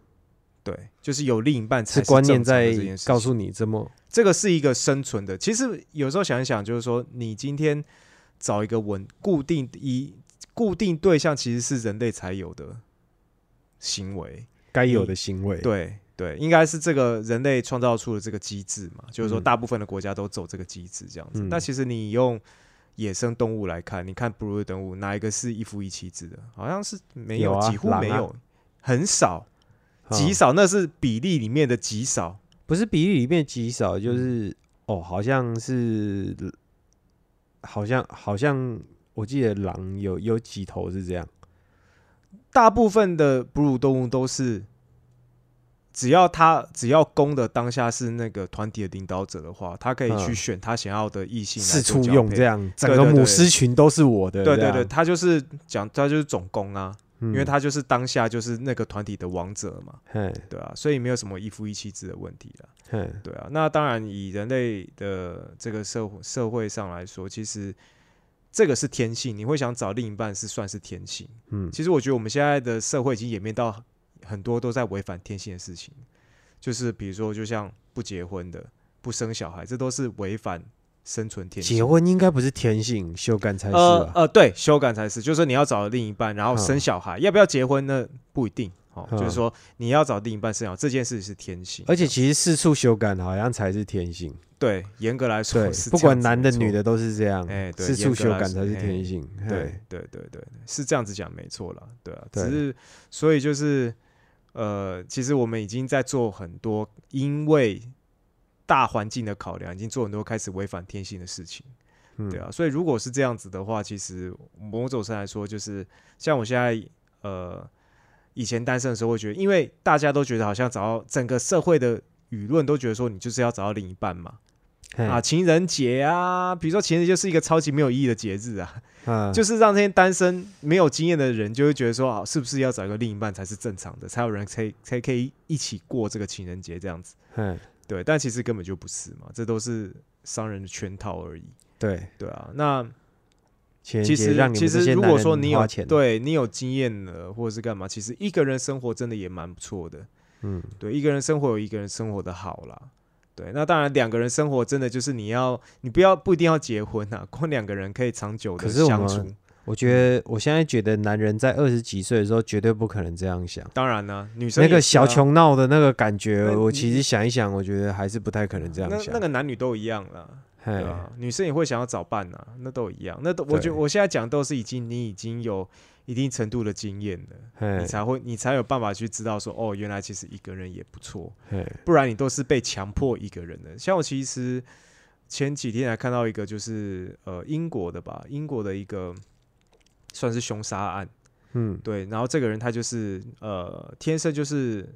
就是有另一半才是观念在告诉你这么这个是一个生存的。其实有时候想一想，就是说你今天找一个稳固定一固定对象，其实是人类才有的行为。该有的行为。，对对，应该是这个人类创造出的这个机制嘛，就是说嗯大部分的国家都走这个机制这样子。嗯那其实你用野生动物来看，你看哺乳动物哪一个是一夫一妻制的？好像是没有啊几乎没有，很少，嗯极少，那是比例里面的极少。不是比例里面极少，嗯就是、哦，好像是，好像好像我记得狼有有几头是这样，大部分的哺乳动物都是，只要它只要公的当下是那个团体的领导者的话，他可以去嗯选他想要的异性来处用这。样，整个母狮群都是我的，对对对，，他就是讲他就是总攻啊，因因为他就是当下就是那个团体的王者嘛，嘿对啊，所以没有什么一夫一妻制的问题了，对啊。那当然以人类的这个社会社会上来说，其实这个是天性，你会想找另一半是算是天性。嗯，其实我觉得我们现在的社会已经演变到很多都在违反天性的事情，就是比如说就像不结婚的、不生小孩，这都是违反生存天性。结婚应该不是天性，修改才是吧？呃呃，对，修改才是，就是说你要找另一半，然后嗯。生小孩，要不要结婚呢？不一定哦，嗯。就是说你要找另一半生小孩这件事是天性，而且其实四处修改好像才是天性，对严格来说是，不管男的女的都是这样，哎对四处修改才是天性，对嘿。对对对，是这样子讲没错啦，对啊，对。只是所以就是呃，其实我们已经在做很多，因为大环境的考量，已经做很多开始违反天性的事情，嗯。对啊，所以如果是这样子的话，其实某种上来说，就是像我现在呃以前单身的时候，会觉得，因为大家都觉得好像找到整个社会的舆论都觉得说你就是要找到另一半嘛，啊，情人节啊，比如说情人节就是一个超级没有意义的节日啊，啊，就是让这些单身没有经验的人就会觉得说，啊，是不是要找一个另一半才是正常的，才有人可以才可以一起过这个情人节这样子？嘿对，但其实根本就不是嘛，这都是商人的圈套而已。对，对啊，那其实节让你其实如果说你有对你有经验了，或者是干嘛，其实一个人生活真的也蛮不错的。嗯，对，一个人生活有一个人生活的好啦。对，那当然两个人生活真的就是你要，你不要不一定要结婚啊，光两个人可以长久的相处。我觉得我现在觉得男人在二十几岁的时候绝对不可能这样想。当然呢、女生那个小穷闹的那个感觉，我其实想一想，我觉得还是不太可能这样那想。那个男女都一样啦，嘿对啊，女生也会想要找伴啊、那都一样。那都我觉得我现在讲都是已经你已经有一定程度的经验了，你才会你才有办法去知道说哦，原来其实一个人也不错，不然你都是被强迫一个人的。像我其实前几天还看到一个就是呃英国的吧，英国的一个算是凶杀案，嗯对，然后这个人他就是呃天生就是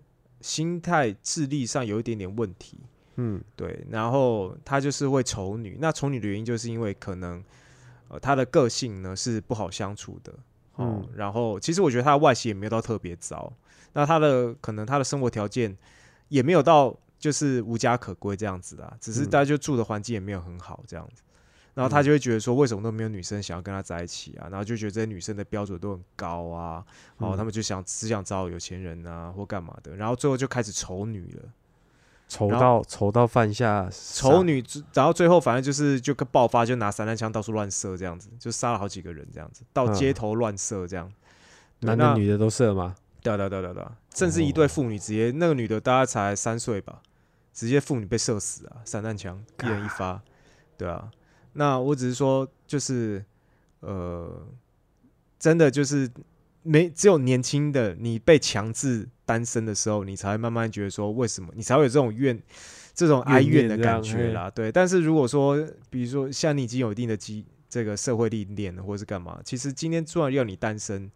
心态智力上有一点点问题，嗯对，然后他就是会丑女。那丑女的原因就是因为可能呃他的个性呢是不好相处的哦。嗯然后其实我觉得他的外形也没有到特别糟，那他的可能他的生活条件也没有到就是无家可归这样子啊，只是嗯大家就住的环境也没有很好这样子。然后他就会觉得说，为什么都没有女生想要跟他在一起啊？然后就觉得这些女生的标准都很高啊，然后他们就想只想找有钱人啊，或干嘛的。然后最后就开始丑女了。丑到丑到犯下丑女，然后最后反正就是就跟爆发，就拿散弹枪到处乱射这样子，就杀了好几个人这样子，到嗯街头乱射这样。男的女的都射吗？对啊对啊对甚至一对父女直接那个女的大概才三岁吧，直接妇女被射死啊，散弹枪一人一发，对啊。那我只是说，就是呃，真的就是没只有年轻的你被强制单身的时候，你才会慢慢觉得说，为什么你才会有这种怨、这种哀怨的感觉啦。对，但是如果说，比如说像你已经有一定的基这个社会历练了，或者是干嘛，其实今天突然要你单身，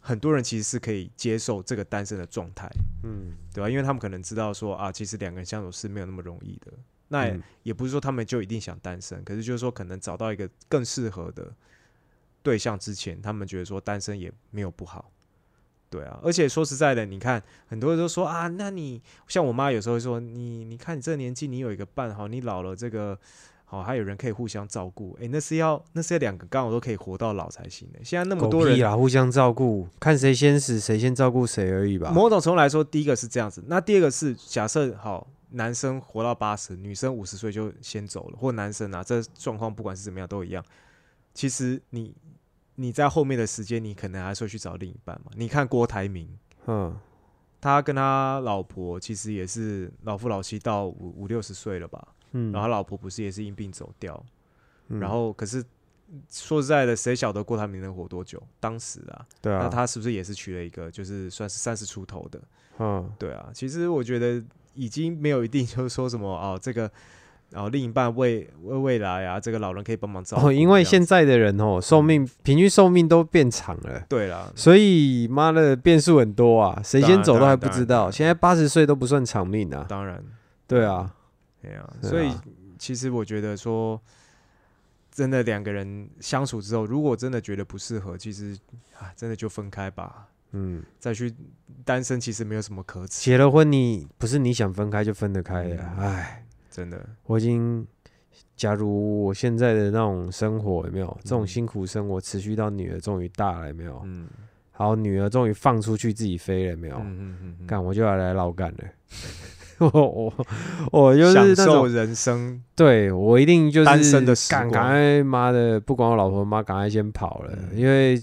很多人其实是可以接受这个单身的状态，嗯，对吧？因为他们可能知道说啊，其实两个人相处是没有那么容易的。那也,、嗯也不是说他们就一定想单身，可是就是说可能找到一个更适合的对象之前，他们觉得说单身也没有不好。对啊，而且说实在的，你看很多人都说啊，那你像我妈有时候会说，你你看你这个年纪，你有一个伴，好，你老了这个好，还有人可以互相照顾，诶，那是要那是要两个刚好都可以活到老才行的。现在那么多人屁啦，互相照顾，看谁先死，谁先照顾谁而已吧。某种程度来说，第一个是这样子，那第二个是假设好，男生活到八十，女生五十岁就先走了，或男生啊，这状况不管是怎么样都一样。其实你你在后面的时间，你可能还是会去找另一半嘛。你看郭台铭，嗯，他跟他老婆其实也是老夫老妻到五五六十岁了吧，嗯，然后他老婆不是也是因病走掉，嗯然后可是说实在的，谁晓得郭台铭能活多久？当时啊，对啊，那他是不是也是娶了一个就是算是三十出头的？嗯，对啊，其实我觉得已经没有一定就是说什么 哦，这个哦另一半未未未来啊，这个老人可以帮忙照顾哦，因为现在的人哦，寿命平均寿命都变长了。对啦，所以妈的变数很多啊，谁先走都还不知道。现在八十岁都不算长命啊。当然对啊，对啊，对啊所以其实我觉得说，真的两个人相处之后，如果真的觉得不适合，其实啊，真的就分开吧。嗯，再去单身，其实没有什么可耻，结了婚你不是你想分开就分得开的啊。嗯。唉，真的。我已经，假如我现在的那种生活有没有？这种嗯辛苦生活持续到女儿终于大了有没有？嗯，好，女儿终于放出去自己飞了有没有？嗯嗯嗯嗯，干我就要来老干了。我我我就是享受人生，对我一定就是单身的时赶光赶快妈的，不管我老婆妈，赶快先跑了，嗯。因为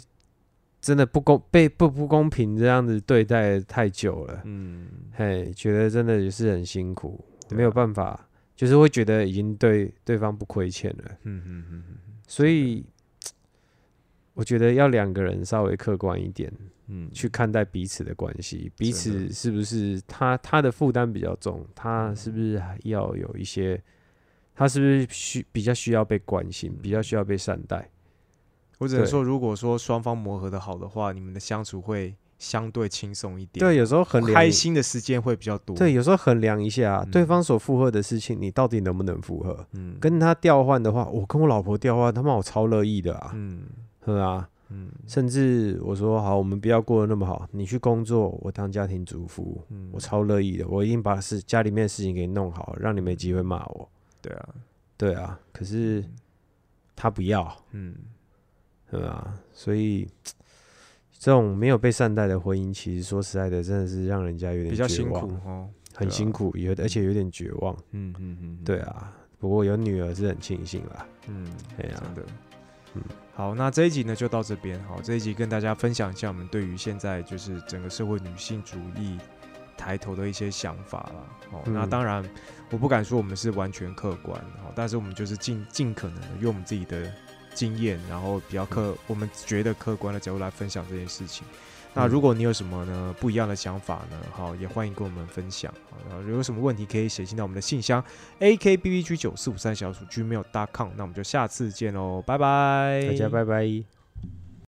真的不公被不不公平这样子对待太久了，嗯，嘿，觉得真的也是很辛苦，啊。没有办法，就是会觉得已经对对方不亏欠了，嗯嗯嗯嗯所以我觉得要两个人稍微客观一点嗯，去看待彼此的关系，彼此是不是他他的负担比较重，他是不是要有一些，他是不是需比较需要被关心，比较需要被善待？对我只能说，如果说双方磨合的好的话，你们的相处会相对轻松一点，对，有时候衡量开心的时间会比较多。对，，有时候衡量一下、嗯对方所负荷的事情，你到底能不能负荷？嗯，跟他调换的话，我跟我老婆调换，他妈我超乐意的啊，嗯是啊，嗯甚至我说好，我们不要过得那么好，你去工作，我当家庭主妇，嗯，我超乐意的，我一定把事家里面的事情给弄好，让你没机会骂我。对啊，对啊，可是他不要，嗯对吧？所以 这种没有被善待的婚姻，其实说实在的，真的是让人家有点比较辛苦哦。很对啊辛苦，有而且有点绝望。嗯嗯嗯，对啊，不过有女儿是很庆幸啦。嗯，哎呀真的，嗯好，那这一集呢就到这边。好，这一集跟大家分享一下我们对于现在就是整个社会女性主义抬头的一些想法啦。哦，那嗯当然我不敢说我们是完全客观，好，但是我们就是尽尽可能的用我们自己的经验，然后比较客，我们觉得客观的角度来分享这件事情。那嗯如果你有什么呢不一样的想法呢？好，也欢迎跟我们分享。好，然后如果有什么问题可以写信到我们的信箱 a k b b g 九四五三小鼠 gmail.com。那我们就下次见喽，拜拜，大家拜拜。